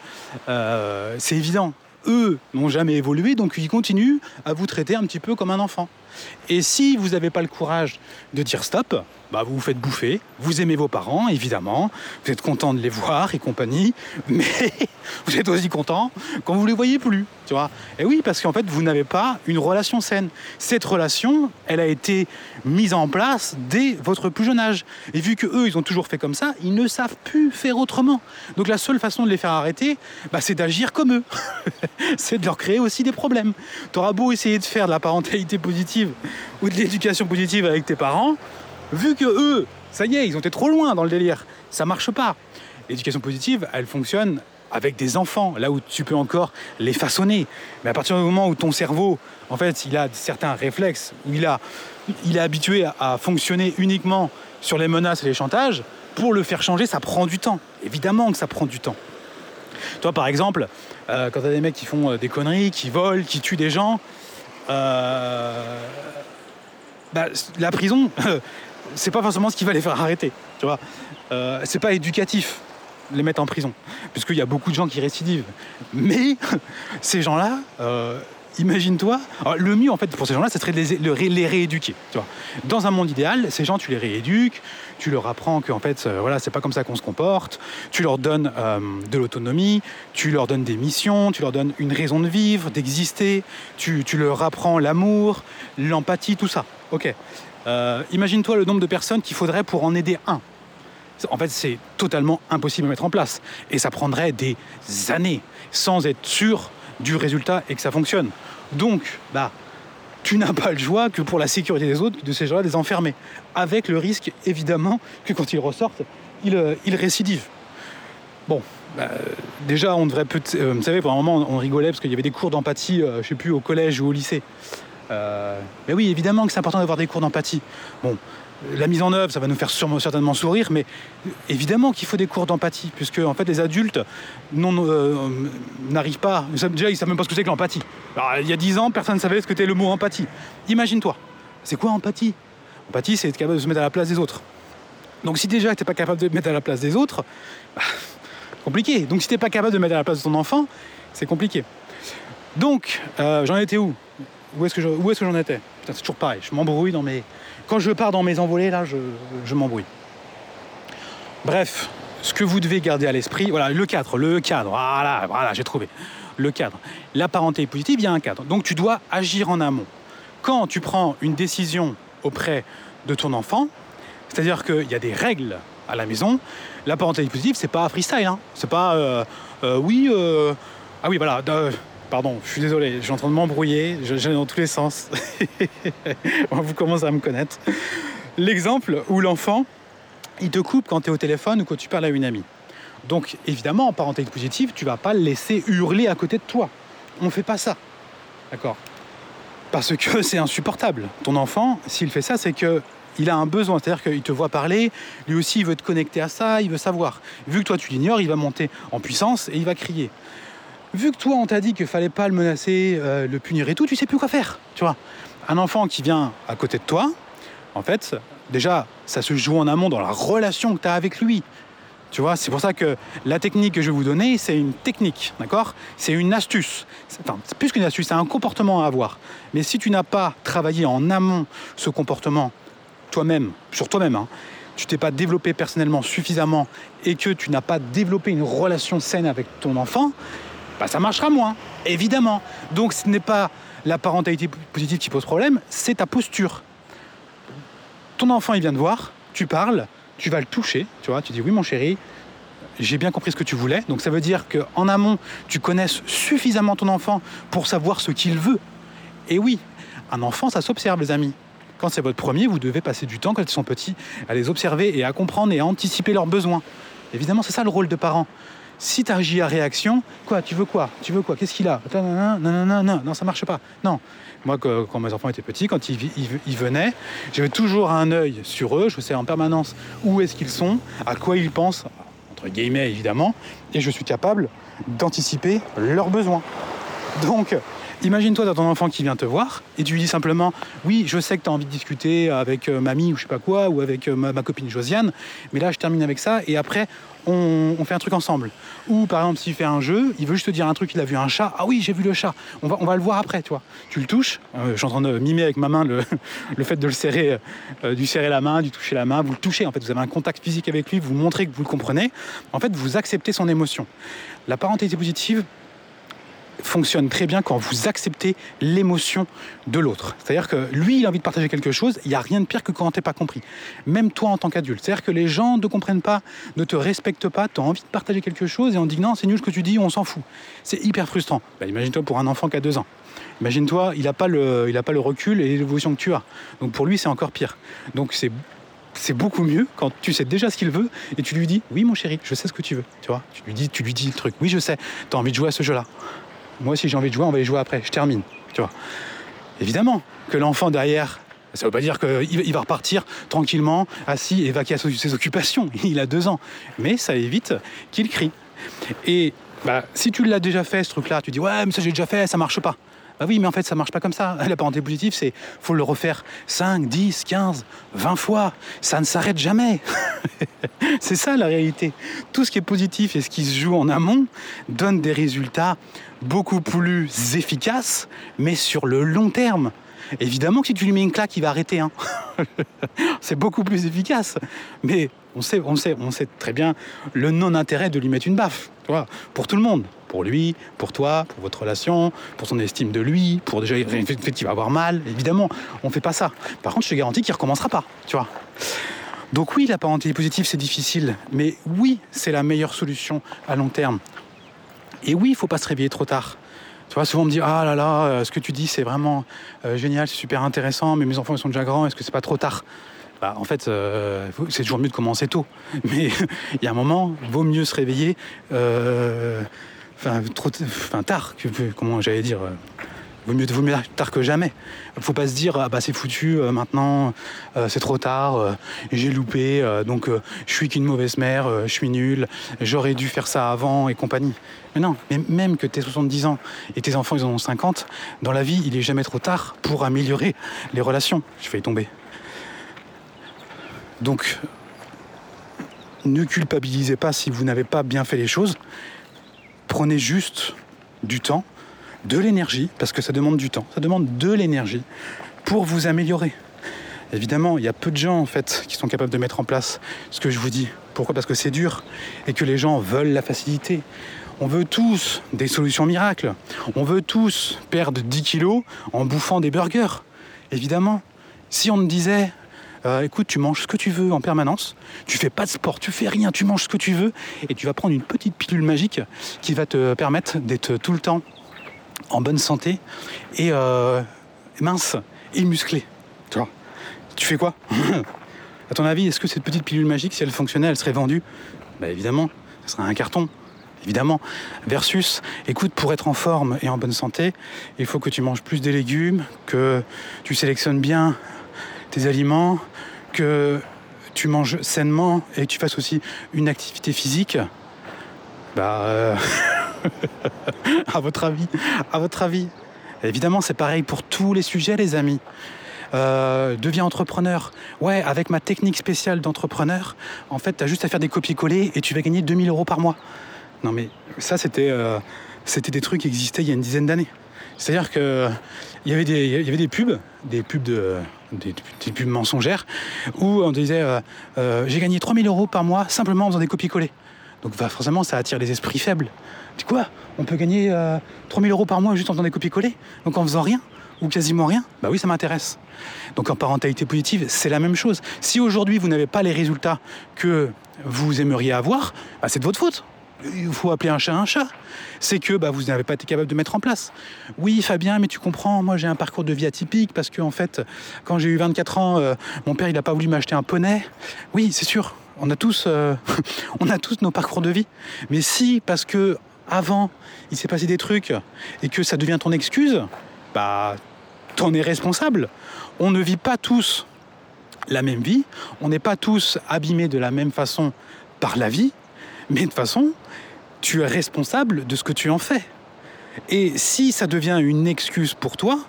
euh, c'est évident. Eux n'ont jamais évolué, donc ils continuent à vous traiter un petit peu comme un enfant. Et si vous n'avez pas le courage de dire stop, bah vous vous faites bouffer, vous aimez vos parents, évidemment, vous êtes content de les voir et compagnie, (laughs) mais vous êtes aussi content quand vous ne les voyez plus, tu vois. Et oui, parce qu'en fait, vous n'avez pas une relation saine. Cette relation, elle a été mise en place dès votre plus jeune âge. Et vu que eux, ils ont toujours fait comme ça, ils ne savent plus faire autrement. Donc la seule façon de les faire arrêter, bah, c'est d'agir comme eux. (laughs) c'est de leur créer aussi des problèmes. Tu auras beau essayer de faire de la parentalité positive ou de l'éducation positive avec tes parents, vu que eux, ça y est, ils ont été trop loin dans le délire, ça marche pas. L'éducation positive, elle fonctionne avec des enfants, là où tu peux encore les façonner. Mais à partir du moment où ton cerveau, en fait, il a certains réflexes, où il, a, il est habitué à, fonctionner uniquement sur les menaces et les chantages, pour le faire changer, ça prend du temps. Évidemment que ça prend du temps. Toi, par exemple, euh, quand tu as des mecs qui font euh, des conneries, qui volent, qui tuent des gens, euh, bah, la prison, (laughs) c'est pas forcément ce qui va les faire arrêter. Tu vois, euh, c'est pas éducatif les mettre en prison, puisqu'il y a beaucoup de gens qui récidivent. Mais (laughs) ces gens-là, euh, imagine-toi, le mieux en fait pour ces gens-là, ce serait de les, rééduquer. Tu vois. Dans un monde idéal, ces gens, tu les rééduques, tu leur apprends que en fait, euh, voilà, c'est pas comme ça qu'on se comporte, tu leur donnes de l'autonomie, tu leur donnes des missions, tu leur donnes une raison de vivre, d'exister, tu, tu, leur apprends l'amour, l'empathie, tout ça. Ok. Euh, imagine-toi le nombre de personnes qu'il faudrait pour en aider un. En fait, c'est totalement impossible à mettre en place. Et ça prendrait des années sans être sûr du résultat et que ça fonctionne. Donc, bah, tu n'as pas le choix que pour la sécurité des autres, de ces gens-là, les enfermer. Avec le risque, évidemment, que quand ils ressortent, ils, euh, récidivent. Bon, bah, déjà, on devrait peut euh, vous savez, pour un moment, on rigolait parce qu'il y avait des cours d'empathie, euh, je sais plus, au collège ou au lycée. Mais oui, évidemment que c'est important d'avoir des cours d'empathie. Bon, la mise en œuvre, ça va nous faire certainement sourire, mais évidemment qu'il faut des cours d'empathie, puisque en fait les adultes euh, n'arrivent pas. Déjà, ils ne savent même pas ce que c'est que l'empathie. il y a dix ans, personne ne savait ce que c'était le mot empathie. Imagine-toi, c'est quoi empathie? Empathie, c'est être capable de se mettre à la place des autres. Donc si déjà tu n'es pas capable de te mettre à la place des autres, bah, compliqué. Donc si tu n'es pas capable de mettre à la place de ton enfant, c'est compliqué. Donc, euh, j'en étais où? Où est-ce que j'en étais c'est toujours pareil, je m'embrouille dans mes quand je pars dans mes envolées, là, je, m'embrouille. Bref, ce que vous devez garder à l'esprit, voilà, le cadre, le cadre, voilà, voilà, j'ai trouvé. Le cadre. La parenté positive, il y a un cadre. Donc tu dois agir en amont. Quand tu prends une décision auprès de ton enfant, c'est-à-dire qu'il y a des règles à la maison, la parenté positive, c'est pas freestyle. Hein. C'est pas euh, euh, oui, euh, ah oui, voilà, Pardon, je suis désolé, je suis en train de m'embrouiller, j'ai dans tous les sens. (laughs) Vous commencez à me connaître. L'exemple où l'enfant, il te coupe quand tu es au téléphone ou quand tu parles à une amie. Donc évidemment, en parenthèse positive, tu vas pas le laisser hurler à côté de toi. On ne fait pas ça. D'accord? Parce que (laughs) c'est insupportable. Ton enfant, s'il fait ça, c'est que il a un besoin, c'est-à-dire qu'il te voit parler, lui aussi il veut te connecter à ça, il veut savoir. Vu que toi tu l'ignores, il va monter en puissance et il va crier vu que toi on t'a dit qu'il fallait pas le menacer, euh, le punir et tout, tu sais plus quoi faire. Tu vois, un enfant qui vient à côté de toi, en fait, déjà, ça se joue en amont dans la relation que tu as avec lui. Tu vois, c'est pour ça que la technique que je vais vous donner, c'est une technique, d'accord? C'est une astuce. Enfin, c'est plus qu'une astuce, c'est un comportement à avoir. Mais si tu n'as pas travaillé en amont ce comportement toi-même, sur toi-même, hein, tu t'es pas développé personnellement suffisamment et que tu n'as pas développé une relation saine avec ton enfant, bah, ça marchera moins, évidemment. Donc ce n'est pas la parentalité positive qui pose problème, c'est ta posture. Ton enfant, il vient te voir, tu parles, tu vas le toucher, tu vois, tu dis oui mon chéri, j'ai bien compris ce que tu voulais. Donc ça veut dire qu'en amont, tu connaisses suffisamment ton enfant pour savoir ce qu'il veut. Et oui, un enfant, ça s'observe, les amis. Quand c'est votre premier, vous devez passer du temps quand ils sont petits à les observer et à comprendre et à anticiper leurs besoins. Évidemment, c'est ça le rôle de parent. Si tu agis à réaction, quoi, tu veux quoi? Tu veux quoi? Qu'est-ce qu'il a? Non, non, non, non, non, non, ça marche pas. Non. Moi, quand mes enfants étaient petits, quand ils, venaient, j'avais toujours un œil sur eux. Je sais en permanence où est-ce qu'ils sont, à quoi ils pensent, entre guillemets évidemment, et je suis capable d'anticiper leurs besoins. Donc, Imagine-toi dans ton enfant qui vient te voir et tu lui dis simplement Oui, je sais que tu as envie de discuter avec euh, mamie ou je sais pas quoi, ou avec euh, ma, copine Josiane, mais là je termine avec ça et après on, fait un truc ensemble. Ou par exemple, s'il fait un jeu, il veut juste te dire un truc, il a vu un chat, ah oui, j'ai vu le chat, on va, le voir après, tu vois. Tu le touches, euh, je suis en train de mimer avec ma main le, (laughs) fait de le serrer, du serrer la main, du toucher la main, vous le touchez, en fait, vous avez un contact physique avec lui, vous montrez que vous le comprenez, en fait, vous acceptez son émotion. La parentalité positive, fonctionne très bien quand vous acceptez l'émotion de l'autre. C'est-à-dire que lui, il a envie de partager quelque chose, il n'y a rien de pire que quand tu n'es pas compris. Même toi en tant qu'adulte. C'est-à-dire que les gens ne comprennent pas, ne te respectent pas, tu as envie de partager quelque chose et on dit non, c'est nul ce que tu dis, on s'en fout. C'est hyper frustrant. Bah, imagine-toi pour un enfant qui a deux ans. Imagine-toi, il n'a pas, le, pas le recul et l'évolution que tu as. Donc pour lui, c'est encore pire. Donc c'est c'est beaucoup mieux quand tu sais déjà ce qu'il veut et tu lui dis oui mon chéri je sais ce que tu veux tu vois tu lui dis tu lui dis le truc oui je sais tu as envie de jouer à ce jeu là moi, si j'ai envie de jouer, on va y jouer après. Je termine. Tu. Évidemment que l'enfant derrière, ça ne veut pas dire qu'il va repartir tranquillement, assis et vaquer à ses occupations. (laughs) Il a deux ans. Mais ça évite qu'il crie. Et bah, si tu l'as déjà fait, ce truc-là, tu dis Ouais, mais ça j'ai déjà fait, ça marche pas. Bah oui, mais en fait, ça marche pas comme ça. (laughs) La parenté positive, c'est faut le refaire 5, 10, 15, 20 fois. Ça ne s'arrête jamais. (laughs) c'est ça la réalité. Tout ce qui est positif et ce qui se joue en amont donne des résultats beaucoup plus efficaces, mais sur le long terme. Évidemment que si tu lui mets une claque, il va arrêter. Hein. (laughs) c'est beaucoup plus efficace. Mais on sait, on sait, on sait très bien le non-intérêt de lui mettre une baffe. Pour tout le monde. Pour lui, pour toi, pour votre relation, pour son estime de lui, pour déjà le fait qu'il va avoir mal. Évidemment, on fait pas ça. Par contre, je te garantis qu'il recommencera pas. Donc oui, la parenté positive, c'est difficile. Mais oui, c'est la meilleure solution à long terme. Et oui, il faut pas se réveiller trop tard. Tu vois, souvent on me dit Ah là là, euh, ce que tu dis, c'est vraiment euh, génial, c'est super intéressant, mais mes enfants ils sont déjà grands, est-ce que c'est pas trop tard? Bah, en fait, euh, c'est toujours mieux de commencer tôt. (laughs) Mais il y a un moment, vaut mieux se réveiller enfin, tard, que, comment j'allais dire, vaut mieux, vaut mieux tard que jamais. Il faut pas se dire, ah bah c'est foutu, euh, maintenant, euh, c'est trop tard, euh, j'ai loupé, donc je suis qu'une mauvaise mère, je suis nul, j'aurais dû faire ça avant et compagnie. Mais non, mais même que tu aies 70 ans et tes enfants ils en ont 50, dans la vie, il est jamais trop tard pour améliorer les relations. Je vais y tomber. Donc, ne culpabilisez pas si vous n'avez pas bien fait les choses. Prenez juste du temps de l'énergie, parce que ça demande du temps, ça demande de l'énergie pour vous améliorer. Évidemment, il y a peu de gens en fait qui sont capables de mettre en place ce que je vous dis. Pourquoi? Parce que c'est dur et que les gens veulent la facilité. On veut tous des solutions miracles. On veut tous perdre 10 kilos en bouffant des burgers. Évidemment, si on me disait euh, écoute, tu manges ce que tu veux en permanence, tu fais pas de sport, tu fais rien, tu manges ce que tu veux, et tu vas prendre une petite pilule magique qui va te permettre d'être tout le temps en bonne santé et euh, mince et musclé. Tu vois Tu fais quoi? (laughs) À ton avis, est-ce que cette petite pilule magique, si elle fonctionnait, elle serait vendue? Bah évidemment, ce serait un carton. Évidemment. Versus, écoute, pour être en forme et en bonne santé, il faut que tu manges plus des légumes, que tu sélectionnes bien tes aliments, que tu manges sainement et que tu fasses aussi une activité physique. Bah. Euh, (laughs) (laughs) à votre avis À votre avis Évidemment, c'est pareil pour tous les sujets, les amis. Euh, deviens entrepreneur. Ouais, avec ma technique spéciale d'entrepreneur, en fait, tu as juste à faire des copier-coller et tu vas gagner 2000 euros par mois. Non, mais ça, c'était euh, c'était des trucs qui existaient il y a une dizaine d'années. C'est-à-dire qu'il y, avait des, y avait des pubs, des pubs, de, des, pubs mensongères, où on disait euh, J'ai gagné 3000 euros par mois simplement en faisant des copier-coller. Donc forcément, ça attire les esprits faibles. Tu quoi On peut gagner 3000 euh, euros par mois juste en faisant des copier-coller Donc en faisant rien ou quasiment rien? Bah oui, ça m'intéresse. Donc en parentalité positive, c'est la même chose. Si aujourd'hui vous n'avez pas les résultats que vous aimeriez avoir, bah, c'est de votre faute. Il faut appeler un chat un chat. C'est que bah, vous n'avez pas été capable de mettre en place. Oui, Fabien, mais tu comprends, moi j'ai un parcours de vie atypique parce que en fait, quand j'ai eu 24 ans, euh, mon père il n'a pas voulu m'acheter un poney. Oui, c'est sûr, on a tous, euh, (laughs) on a tous nos parcours de vie. Mais si, parce que avant, il s'est passé des trucs et que ça devient ton excuse, bah, t'en es responsable. On ne vit pas tous la même vie, on n'est pas tous abîmés de la même façon par la vie, mais de toute façon, tu es responsable de ce que tu en fais. Et si ça devient une excuse pour toi,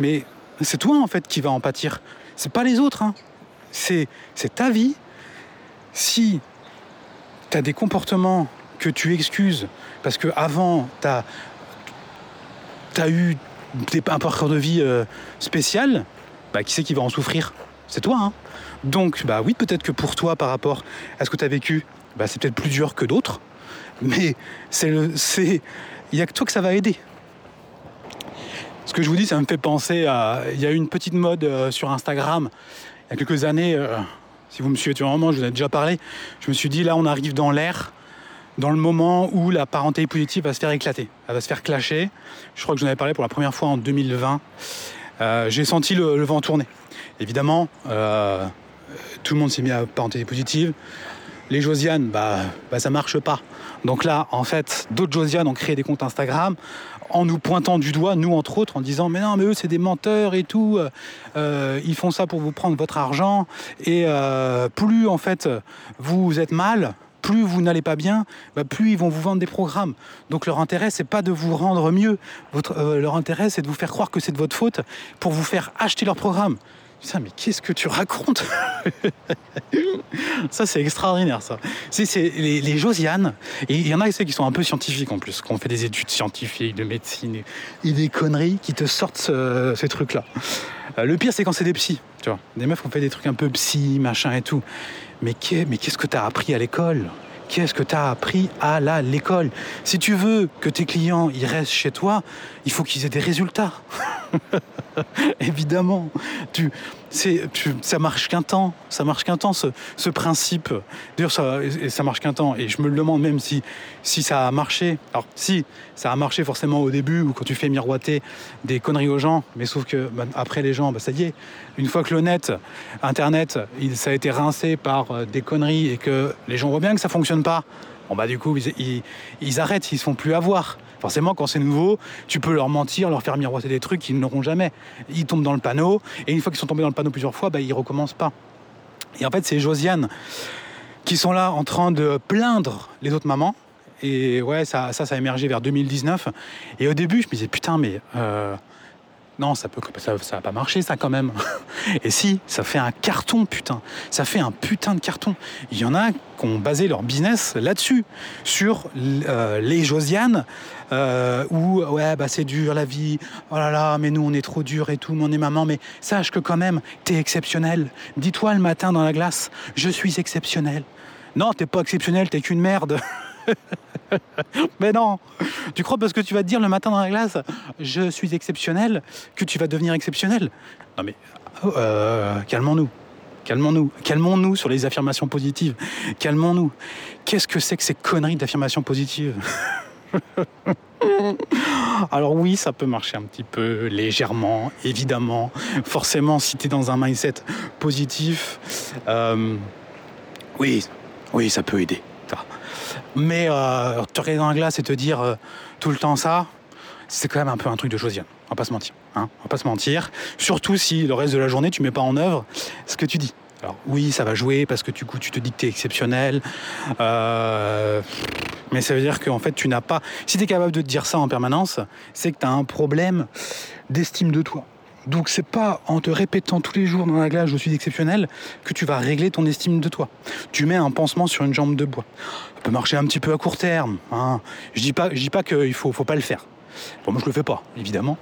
mais c'est toi en fait qui va en pâtir. C'est pas les autres. Hein. C'est ta vie, si tu as des comportements que tu excuses parce que avant tu as, eu un parcours de vie euh, spécial, bah, qui c'est qui va en souffrir? C'est toi. Hein Donc, bah oui, peut-être que pour toi, par rapport à ce que tu as vécu, bah, c'est peut-être plus dur que d'autres, mais c'est il n'y a que toi que ça va aider. Ce que je vous dis, ça me fait penser à. Il y a eu une petite mode euh, sur Instagram il y a quelques années. Euh, si vous me suivez depuis un moment, je vous en ai déjà parlé. Je me suis dit, là, on arrive dans l'air, dans le moment où la parenté positive va se faire éclater. Elle va se faire clasher. Je crois que j'en avais parlé pour la première fois en 2020. Euh, j'ai senti le, vent tourner. Évidemment, euh, tout le monde s'est mis à parenté positive. Les Josiane, bah, bah ça marche pas. Donc là, en fait, d'autres Josiane ont créé des comptes Instagram en nous pointant du doigt, nous entre autres, en disant mais non, mais eux c'est des menteurs et tout, euh, ils font ça pour vous prendre votre argent et plus en fait vous êtes mal, plus vous n'allez pas bien, bah, plus ils vont vous vendre des programmes. Donc leur intérêt, c'est pas de vous rendre mieux. Votre, euh, leur intérêt, c'est de vous faire croire que c'est de votre faute pour vous faire acheter leur programme. Putain, mais qu'est-ce que tu racontes (laughs) Ça, c'est extraordinaire, ça. C'est les, les Josiane, il y en a qui sont un peu scientifiques en plus, qui ont fait des études scientifiques de médecine et, des conneries qui te sortent ces trucs-là. Euh, le pire, c'est quand c'est des psys, tu vois. Des meufs qui ont fait des trucs un peu psy, machin et tout. Mais qu'est-ce que tu as appris à l'école? Qu'est-ce que tu as appris à l'école? Si tu veux que tes clients ils restent chez toi, il faut qu'ils aient des résultats. (laughs) Évidemment, tu, ça marche qu'un temps. Ça marche qu'un temps, ce, principe. D'ailleurs, ça, ça marche qu'un temps. Et je me le demande même si, si ça a marché. Alors, si, ça a marché forcément au début ou quand tu fais miroiter des conneries aux gens. Mais sauf que bah, après, les gens, bah, ça y est. Une fois que le net, Internet, il, ça a été rincé par euh, des conneries et que les gens voient bien que ça fonctionne pas, bon, bah, du coup, ils, ils arrêtent, ils se font plus avoir. Forcément, quand c'est nouveau, tu peux leur mentir, leur faire miroiter des trucs qu'ils n'auront jamais. Ils tombent dans le panneau, et une fois qu'ils sont tombés dans le panneau plusieurs fois, bah, ils recommencent pas. Et en fait, c'est Josiane qui sont là en train de plaindre les autres mamans. Et ouais, ça, ça, ça a émergé vers 2019. Et au début, je me disais, putain, mais euh, non, ça peut, ça, ça va pas marcher, ça quand même. (laughs) Et si, ça fait un carton, putain. Ça fait un putain de carton. Il y en a qui ont basé leur business là-dessus, sur euh, les Josiane, euh, où ouais, bah c'est dur la vie. Oh là là, mais nous on est trop dur et tout. Mon est maman, mais sache que quand même, t'es exceptionnel. Dis-toi le matin dans la glace, je suis exceptionnel. Non, t'es pas exceptionnel, t'es qu'une merde. (laughs) (laughs) Mais non Tu crois parce que tu vas te dire le matin dans la glace je suis exceptionnel que tu vas devenir exceptionnel Non mais euh, calmons-nous. Calmons-nous. Calmons-nous sur les affirmations positives. Calmons-nous. Qu'est-ce que c'est que ces conneries d'affirmations positives? (laughs) Alors oui, ça peut marcher un petit peu légèrement, évidemment. Forcément, si tu es dans un mindset positif, euh, oui, oui, ça peut aider. Mais euh, te regarder dans la glace et te dire euh, tout le temps ça, c'est quand même un peu un truc de Josiane. On va pas se mentir. Hein on va pas se mentir. Surtout si le reste de la journée, tu mets pas en œuvre ce que tu dis. Alors oui, ça va jouer parce que du coup, tu te dis que tu es exceptionnel. Euh, mais ça veut dire qu'en fait, tu n'as pas... Si tu es capable de te dire ça en permanence, c'est que tu as un problème d'estime de toi. Donc c'est pas en te répétant tous les jours dans la glace je suis exceptionnel que tu vas régler ton estime de toi. Tu mets un pansement sur une jambe de bois. Ça peut marcher un petit peu à court terme. Hein. Je dis pas, je dis pas qu'il faut, faut pas le faire. Bon, moi je le fais pas, évidemment.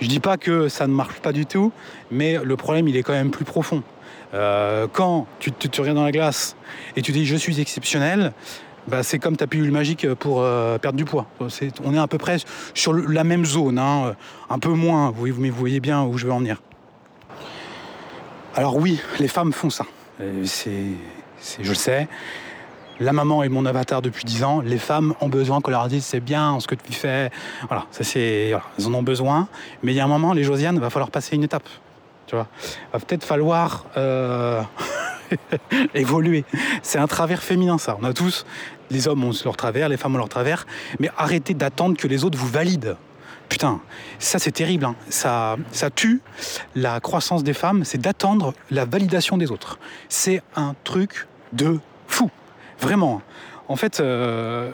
Je dis pas que ça ne marche pas du tout, mais le problème il est quand même plus profond. Euh, quand tu te regardes dans la glace et tu dis je suis exceptionnel, bah, c'est comme ta pilule magique pour euh, perdre du poids. on est à peu près sur la même zone, hein, un peu moins, mais vous voyez bien où je veux en venir. Alors oui, les femmes font ça. C'est, je le sais. La maman est mon avatar depuis 10 ans. Les femmes ont besoin qu'on leur dise c'est bien ce que tu fais. Voilà, ça c'est, elles en ont besoin. Mais il y a un moment, les Josiane, il va falloir passer une étape. Tu vois, va peut-être falloir euh, (laughs) (laughs) évoluer. C'est un travers féminin, ça. On a tous, les hommes ont leur travers, les femmes ont leur travers, mais arrêtez d'attendre que les autres vous valident. Putain, ça c'est terrible. Hein. Ça, ça tue la croissance des femmes, c'est d'attendre la validation des autres. C'est un truc de fou. Vraiment. En fait, euh,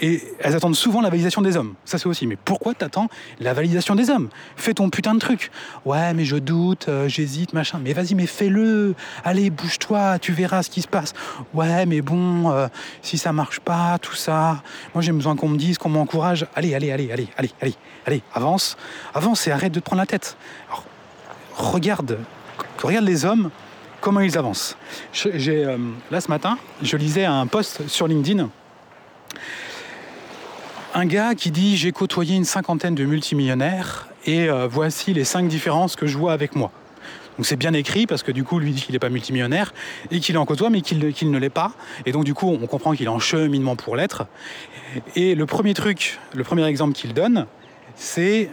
et elles attendent souvent la validation des hommes. Ça, c'est aussi. Mais pourquoi t'attends la validation des hommes? Fais ton putain de truc. Ouais, mais je doute, euh, j'hésite, machin. Mais vas-y, mais fais-le. Allez, bouge-toi, tu verras ce qui se passe. Ouais, mais bon, euh, si ça marche pas, tout ça. Moi, j'ai besoin qu'on me dise, qu'on m'encourage. Allez, allez, allez, allez, allez, allez, avance. Avance et arrête de te prendre la tête. Regarde, regarde les hommes, comment ils avancent. Euh, là, ce matin, je lisais un post sur LinkedIn un gars qui dit j'ai côtoyé une cinquantaine de multimillionnaires et euh, voici les cinq différences que je vois avec moi. Donc c'est bien écrit parce que du coup lui dit qu'il n'est pas multimillionnaire et qu'il en côtoie mais qu'il ne l'est pas. Et donc du coup on comprend qu'il est en cheminement pour l'être. Et le premier truc, le premier exemple qu'il donne, c'est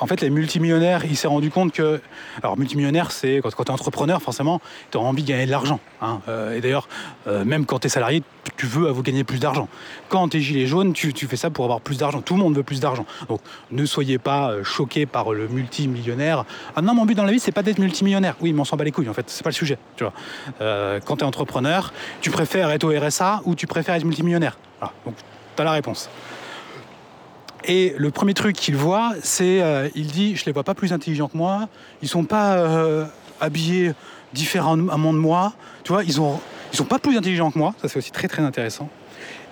en fait, les multimillionnaires, il s'est rendu compte que. Alors, multimillionnaire, c'est quand, tu es entrepreneur, forcément, tu as envie de gagner de l'argent. hein. Euh, et d'ailleurs, euh, même quand tu es salarié, tu veux avoir gagner plus d'argent. Quand tu es gilet jaune, tu, fais ça pour avoir plus d'argent. Tout le monde veut plus d'argent. Donc, ne soyez pas euh, choqués par le multimillionnaire. Ah non, mon but dans la vie, c'est pas d'être multimillionnaire. Oui, mais on s'en bat les couilles, en fait. C'est pas le sujet. Tu vois. Quand tu es entrepreneur, tu préfères être au RSA ou tu préfères être multimillionnaire? Voilà. Donc, tu as la réponse. Et le premier truc qu'il voit, c'est, euh, il dit, je les vois pas plus intelligents que moi, ils sont pas euh, habillés différemment de moi, tu vois, ils ont, ils sont pas plus intelligents que moi, ça c'est aussi très très intéressant.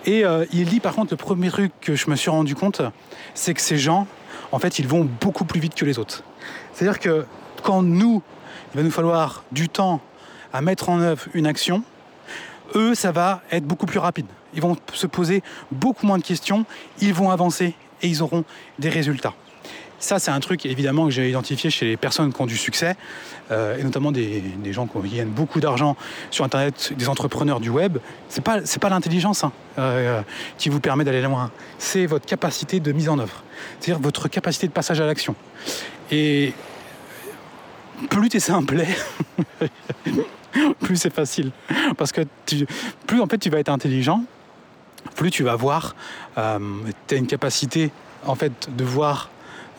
Et euh, il dit par contre, le premier truc que je me suis rendu compte, c'est que ces gens, en fait, ils vont beaucoup plus vite que les autres. C'est-à-dire que quand nous, il va nous falloir du temps à mettre en œuvre une action, eux, ça va être beaucoup plus rapide. Ils vont se poser beaucoup moins de questions, ils vont avancer et ils auront des résultats. Ça, c'est un truc évidemment que j'ai identifié chez les personnes qui ont du succès, euh, et notamment des, gens qui gagnent beaucoup d'argent sur Internet, des entrepreneurs du web. C'est pas pas l'intelligence hein, euh, qui vous permet d'aller loin. C'est votre capacité de mise en œuvre, c'est-à-dire votre capacité de passage à l'action. Et plus t'es simplet, (laughs) plus c'est facile, parce que plus en fait tu vas être intelligent, plus tu vas voir, euh, tu as une capacité en fait de voir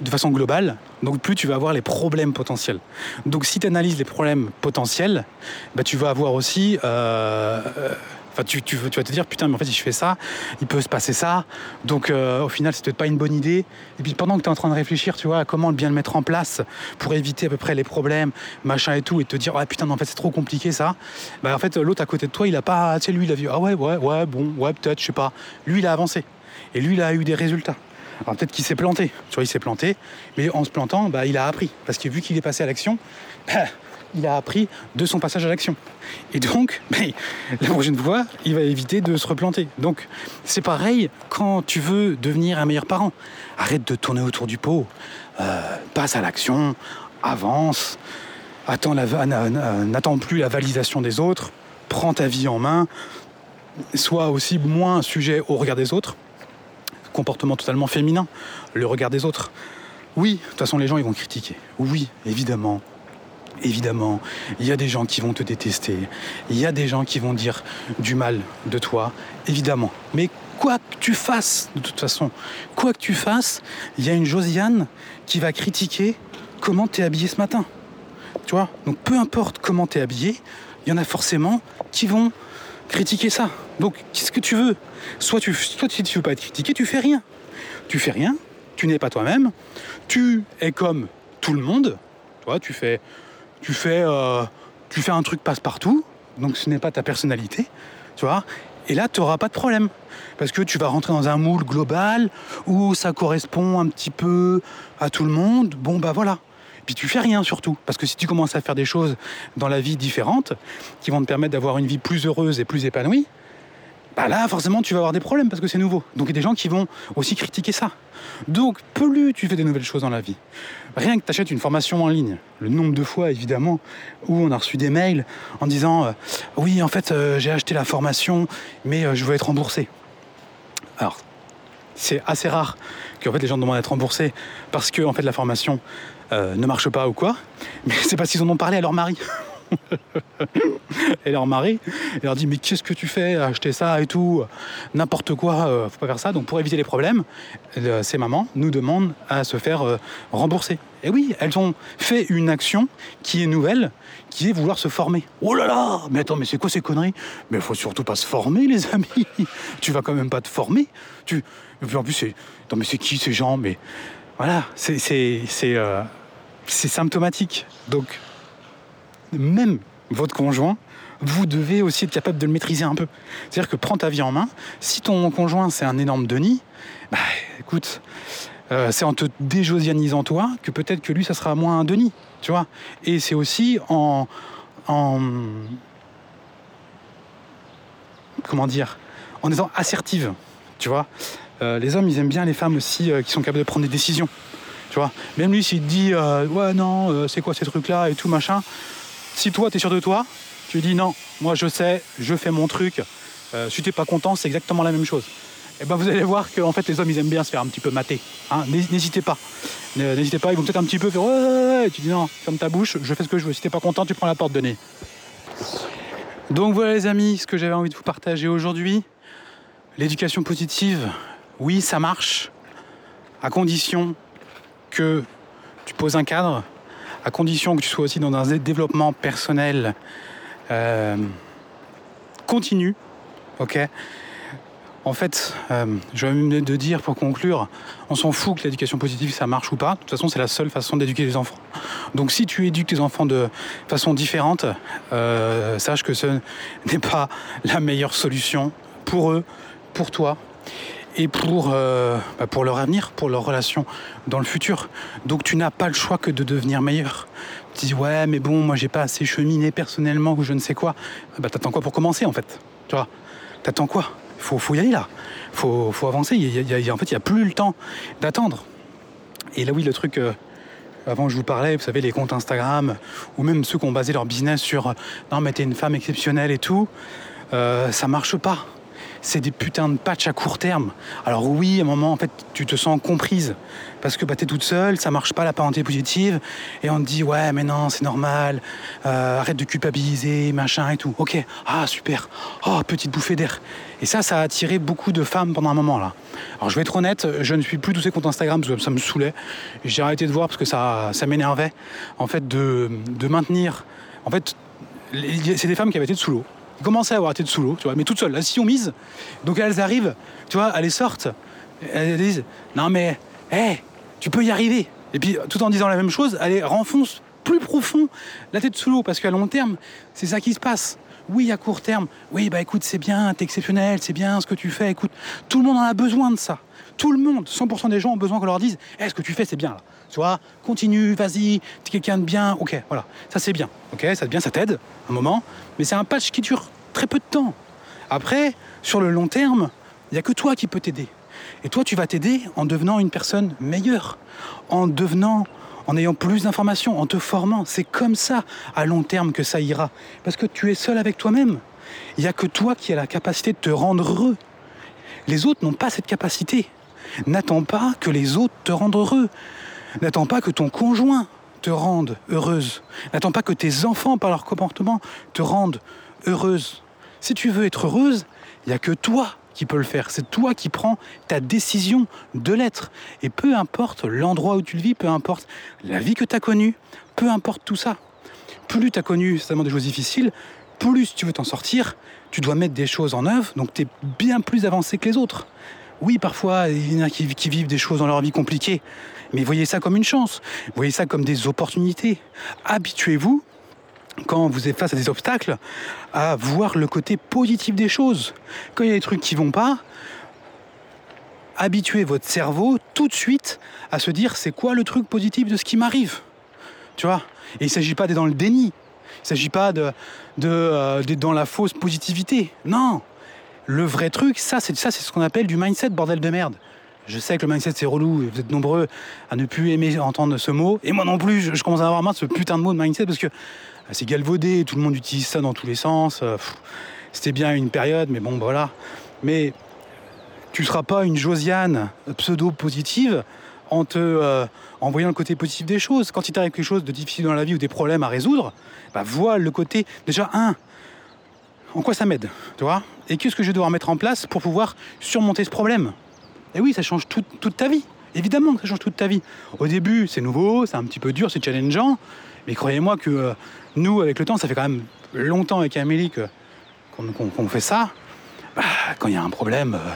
de façon globale, donc plus tu vas avoir les problèmes potentiels. Donc si tu analyses les problèmes potentiels, bah, tu vas avoir aussi... euh, euh, Enfin, tu, tu, vas te dire, putain, mais en fait, si je fais ça, il peut se passer ça. Donc, euh, au final, c'est peut-être pas une bonne idée. Et puis, pendant que tu es en train de réfléchir, tu vois, à comment bien le mettre en place pour éviter à peu près les problèmes, machin et tout, et te dire, ah putain, non, en fait, c'est trop compliqué ça. Bah, en fait, l'autre à côté de toi, il a pas, tu sais, lui, il a vu, ah ouais, ouais, ouais, bon, ouais, peut-être, je sais pas. Lui, il a avancé. Et lui, il a eu des résultats. Alors peut-être qu'il s'est planté, tu vois, il s'est planté, mais en se plantant, bah, il a appris. Parce que vu qu'il est passé à l'action, il a appris de son passage à l'action. Et donc, la prochaine fois, il va éviter de se replanter. Donc, c'est pareil quand tu veux devenir un meilleur parent. Arrête de tourner autour du pot. Euh, passe à l'action, avance, n'attends plus la validation des autres, prends ta vie en main, sois aussi moins sujet au regard des autres. Comportement totalement féminin, le regard des autres. Oui, de toute façon, les gens, ils vont critiquer. Oui, évidemment. Évidemment, il y a des gens qui vont te détester, il y a des gens qui vont dire du mal de toi, évidemment. Mais quoi que tu fasses, de toute façon, quoi que tu fasses, il y a une Josiane qui va critiquer comment tu es habillé ce matin. Tu vois Donc peu importe comment tu es habillé, il y en a forcément qui vont critiquer ça. Donc qu'est-ce que tu veux? Soit tu soit tu veux pas être critiqué, tu fais rien. Tu fais rien, tu n'es pas toi-même, tu es comme tout le monde, tu vois, tu fais tu fais, euh, tu fais un truc passe-partout, donc ce n'est pas ta personnalité, tu vois. Et là, tu n'auras pas de problème. Parce que tu vas rentrer dans un moule global où ça correspond un petit peu à tout le monde. Bon, bah voilà. Puis tu fais rien surtout. Parce que si tu commences à faire des choses dans la vie différentes, qui vont te permettre d'avoir une vie plus heureuse et plus épanouie, bah là, forcément, tu vas avoir des problèmes parce que c'est nouveau. Donc il y a des gens qui vont aussi critiquer ça. Donc, plus tu fais des nouvelles choses dans la vie, rien que tu une formation en ligne, le nombre de fois, évidemment, où on a reçu des mails en disant euh, Oui, en fait, euh, j'ai acheté la formation, mais euh, je veux être remboursé. Alors, c'est assez rare que fait, les gens demandent à être remboursés parce que en fait, la formation ne marche pas ou quoi, mais c'est parce qu'ils en ont parlé à leur mari. (laughs) (laughs) et leur mari et leur dit mais qu'est-ce que tu fais acheter ça et tout? N'importe quoi euh, faut pas faire ça. Donc pour éviter les problèmes euh, ces mamans nous demandent à se faire euh, rembourser. Et oui elles ont fait une action qui est nouvelle qui est vouloir se former. Oh là là! Mais attends mais c'est quoi ces conneries? Mais faut surtout pas se former les (laughs) amis. Tu vas quand même pas te former. Tu et puis en plus c'est mais c'est qui ces gens? Mais voilà c'est c'est c'est symptomatique. Donc même votre conjoint, vous devez aussi être capable de le maîtriser un peu. C'est-à-dire que prends ta vie en main. Si ton conjoint c'est un énorme Denis, bah écoute, euh, c'est en te déjosianisant toi que peut-être que lui ça sera moins un Denis, tu vois. Et c'est aussi en, en comment dire, en étant assertive, tu vois. Euh, les hommes ils aiment bien les femmes aussi euh, qui sont capables de prendre des décisions. Même lui, s'il te dit ouais non, c'est quoi ces trucs-là et tout machin, si toi t'es sûr de toi, tu dis non, moi je sais, je fais mon truc. Euh, si t'es pas content, c'est exactement la même chose. et ben vous allez voir que fait les hommes ils aiment bien se faire un petit peu mater. Hein. N'hésitez pas. N'hésitez pas, ils vont peut-être un petit peu faire ouais, ouais. Tu dis non, ferme ta bouche, je fais ce que je veux. Si t'es pas content, tu prends la porte de nez. Donc voilà les amis, ce que j'avais envie de vous partager aujourd'hui. L'éducation positive, oui ça marche, à condition que tu poses un cadre, à condition que tu sois aussi dans un développement personnel euh, continu, ok? En fait, euh, je vais même de dire pour conclure, on s'en fout que l'éducation positive ça marche ou pas. De toute façon, c'est la seule façon d'éduquer les enfants. Donc, si tu éduques tes enfants de façon différente, euh, sache que ce n'est pas la meilleure solution pour eux, pour toi et pour, euh, bah, pour leur avenir, pour leur relation dans le futur. Donc, tu n'as pas le choix que de devenir meilleur. Tu dis ouais, mais bon, moi j'ai pas assez cheminé personnellement ou je ne sais quoi. Bah, t'attends quoi pour commencer en fait? Tu vois? T'attends quoi? Faut, faut y aller là. Faut, faut avancer. en fait, il n'y a plus le temps d'attendre. Et là, oui, le truc. Euh, avant, je vous parlais, vous savez, les comptes Instagram, ou même ceux qui ont basé leur business sur non, mais t'es une femme exceptionnelle et tout, euh, ça marche pas c'est des putains de patchs à court terme. Alors oui, à un moment, en fait, tu te sens comprise parce que bah, tu toute seule, ça marche pas la parenté positive, et on te dit ouais, mais non, c'est normal, euh, arrête de culpabiliser, machin et tout. Ok, ah super, oh petite bouffée d'air. Et ça, ça a attiré beaucoup de femmes pendant un moment là. Alors je vais être honnête, je ne suis plus tous ces comptes Instagram parce que ça me saoulait. J'ai arrêté de voir parce que ça, m'énervait en fait de, de maintenir. En fait, c'est des femmes qui avaient été sous l'eau commençaient à avoir été sous l'eau, tu vois, mais toutes seules, là, si on mise. Donc elles arrivent, tu vois, elles les sortent, elles disent Non mais, hé, tu peux y arriver. Et puis tout en disant la même chose, elles les renfoncent plus profond la tête sous l'eau, parce qu'à long terme, c'est ça qui se passe. Oui, à court terme, oui, bah écoute, c'est bien, t'es exceptionnel, c'est bien ce que tu fais, écoute, tout le monde en a besoin de ça. Tout le monde, 100% des gens ont besoin qu'on leur dise, hey, ce que tu fais, c'est bien là. Tu vois, continue, vas-y, t'es quelqu'un de bien, ok, voilà, ça c'est bien, ok, ça bien, ça t'aide un moment, mais c'est un patch qui dure très peu de temps. Après, sur le long terme, il n'y a que toi qui peux t'aider. Et toi, tu vas t'aider en devenant une personne meilleure, en devenant, en ayant plus d'informations, en te formant. C'est comme ça, à long terme, que ça ira. Parce que tu es seul avec toi-même. Il n'y a que toi qui as la capacité de te rendre heureux. Les autres n'ont pas cette capacité. N'attends pas que les autres te rendent heureux. N'attends pas que ton conjoint te rende heureuse. N'attends pas que tes enfants, par leur comportement, te rendent heureuse. Si tu veux être heureuse, il n'y a que toi qui peux le faire. C'est toi qui prends ta décision de l'être. Et peu importe l'endroit où tu le vis, peu importe la vie que tu as connue, peu importe tout ça. Plus tu as connu certainement des choses difficiles, plus tu veux t'en sortir, tu dois mettre des choses en œuvre, donc tu es bien plus avancé que les autres. Oui, parfois, il y en a qui, vivent des choses dans leur vie compliquées, mais voyez ça comme une chance, voyez ça comme des opportunités. Habituez-vous, quand vous êtes face à des obstacles, à voir le côté positif des choses. Quand il y a des trucs qui vont pas, habituez votre cerveau tout de suite à se dire c'est quoi le truc positif de ce qui m'arrive? Tu vois? Et il ne s'agit pas d'être dans le déni. Il ne s'agit pas de, euh, d'être dans la fausse positivité. Non le vrai truc, ça, c'est ça, c'est ce qu'on appelle du mindset, bordel de merde. Je sais que le mindset c'est relou, vous êtes nombreux à ne plus aimer entendre ce mot, et moi non plus, je, commence à avoir marre de ce putain de mot de mindset parce que euh, c'est galvaudé, tout le monde utilise ça dans tous les sens. Euh, c'était bien une période, mais bon, voilà. Mais tu ne seras pas une Josiane pseudo-positive euh, en voyant le côté positif des choses. Quand il t'arrive quelque chose de difficile dans la vie ou des problèmes à résoudre, bah, vois le côté déjà un, en quoi ça m'aide, tu vois? Et qu'est-ce que je vais devoir mettre en place pour pouvoir surmonter ce problème? Et oui, ça change toute ta vie. Évidemment que ça change toute ta vie. Au début, c'est nouveau, c'est un petit peu dur, c'est challengeant. Mais croyez-moi que euh, nous, avec le temps, ça fait quand même longtemps avec Amélie qu'on fait ça. Bah, quand il y a un problème, euh,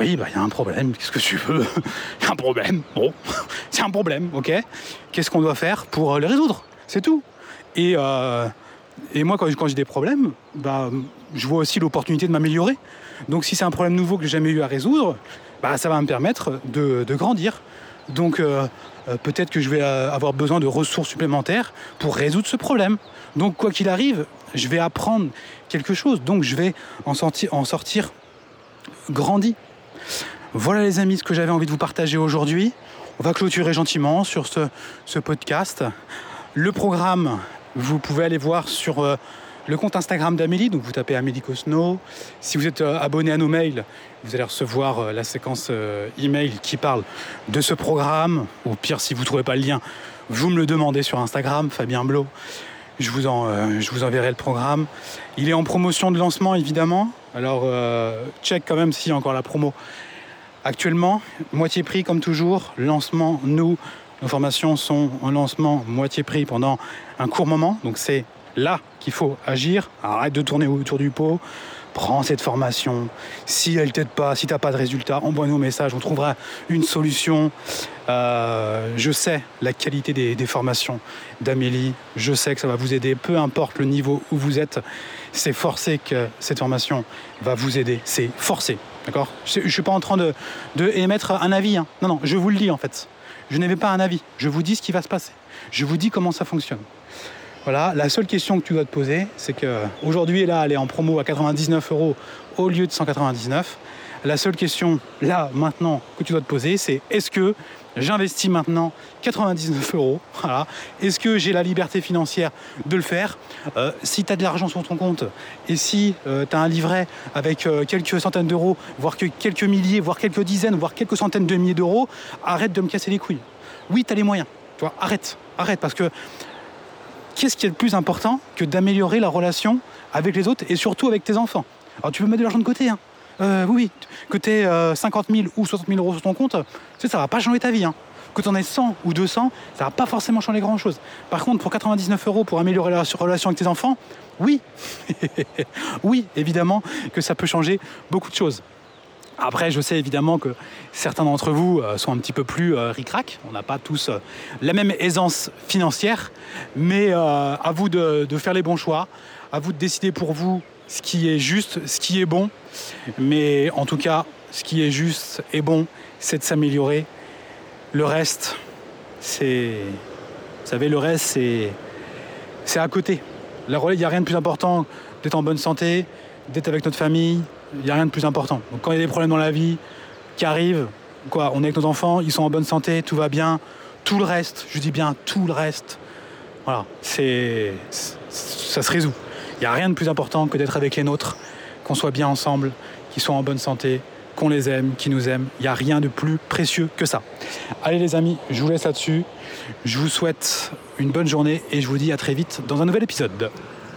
oui, bah, il y a un problème, qu'est-ce que tu veux? (laughs) Il y a un problème, bon, (laughs) c'est un problème, ok? Qu'est-ce qu'on doit faire pour le résoudre? C'est tout. Et euh, et moi, quand, j'ai des problèmes, bah, je vois aussi l'opportunité de m'améliorer. Donc si c'est un problème nouveau que j'ai jamais eu à résoudre, bah, ça va me permettre de, grandir. Donc euh, euh, peut-être que je vais euh, avoir besoin de ressources supplémentaires pour résoudre ce problème. Donc quoi qu'il arrive, je vais apprendre quelque chose. Donc je vais en sortir, grandi. Voilà les amis ce que j'avais envie de vous partager aujourd'hui. On va clôturer gentiment sur ce podcast. Le programme vous pouvez aller voir sur euh, le compte Instagram d'Amélie, donc vous tapez Amélie Cosno. Si vous êtes euh, abonné à nos mails, vous allez recevoir euh, la séquence email qui parle de ce programme. Ou pire, si vous ne trouvez pas le lien, vous me le demandez sur Instagram, Fabien Blo. Je vous, en, je vous enverrai le programme. Il est en promotion de lancement, évidemment. Alors, check quand même s'il y a encore la promo. Actuellement, moitié prix comme toujours. Lancement, nous, nos formations sont en lancement moitié prix pendant un court moment. Donc c'est là qu'il faut agir. Arrête de tourner autour du pot. Prends cette formation. Si elle t'aide pas, si tu n'as pas de résultat, envoie-nous un message. On trouvera une solution. Euh, je sais la qualité des, formations d'Amélie. Je sais que ça va vous aider. Peu importe le niveau où vous êtes, c'est forcé que cette formation va vous aider. C'est forcé. D'accord? Je ne suis pas en train de, émettre un avis. Hein. Non, non, je vous le dis en fait. Je n'avais pas un avis. Je vous dis ce qui va se passer. Je vous dis comment ça fonctionne. Voilà, la seule question que tu dois te poser, c'est qu'aujourd'hui, là, elle est en promo à 99 euros au lieu de 199. La seule question, là, maintenant, que tu dois te poser, c'est est-ce que j'investis maintenant 99 euros. (laughs) Est-ce que j'ai la liberté financière de le faire euh, Si tu as de l'argent sur ton compte et si euh, tu as un livret avec euh, quelques centaines d'euros, voire que quelques milliers, voire quelques dizaines, voire quelques centaines de milliers d'euros, arrête de me casser les couilles. Oui, tu as les moyens. Tu vois, arrête, arrête, parce que qu'est-ce qui est le plus important que d'améliorer la relation avec les autres et surtout avec tes enfants? Alors tu peux mettre de l'argent de côté, hein. Euh, oui, que tu aies 50 000 ou 60 000 euros sur ton compte, tu sais, ça va pas changer ta vie. Hein. Que tu en aies 100 ou 200, ça va pas forcément changer grand-chose. Par contre, pour 99 euros pour améliorer la relation avec tes enfants, oui, (laughs) oui, évidemment que ça peut changer beaucoup de choses. Après, je sais évidemment que certains d'entre vous euh, sont un petit peu plus euh, ric-rac. On n'a pas tous euh, la même aisance financière, mais à vous de, faire les bons choix, à vous de décider pour vous ce qui est juste, ce qui est bon. Mais en tout cas, ce qui est juste et bon, c'est de s'améliorer. Le reste, c'est. Vous savez, le reste, c'est. C'est à côté. La relais, il n'y a rien de plus important d'être en bonne santé, d'être avec notre famille, il n'y a rien de plus important. Donc quand il y a des problèmes dans la vie qui arrivent, quoi, on est avec nos enfants, ils sont en bonne santé, tout va bien, tout le reste, je dis bien tout le reste, voilà, c'est, ça se résout. Il n'y a rien de plus important que d'être avec les nôtres, qu'on soit bien ensemble, qu'ils soient en bonne santé, qu'on les aime, qu'ils nous aiment. Il n'y a rien de plus précieux que ça. Allez les amis, je vous laisse là-dessus. Je vous souhaite une bonne journée et je vous dis à très vite dans un nouvel épisode.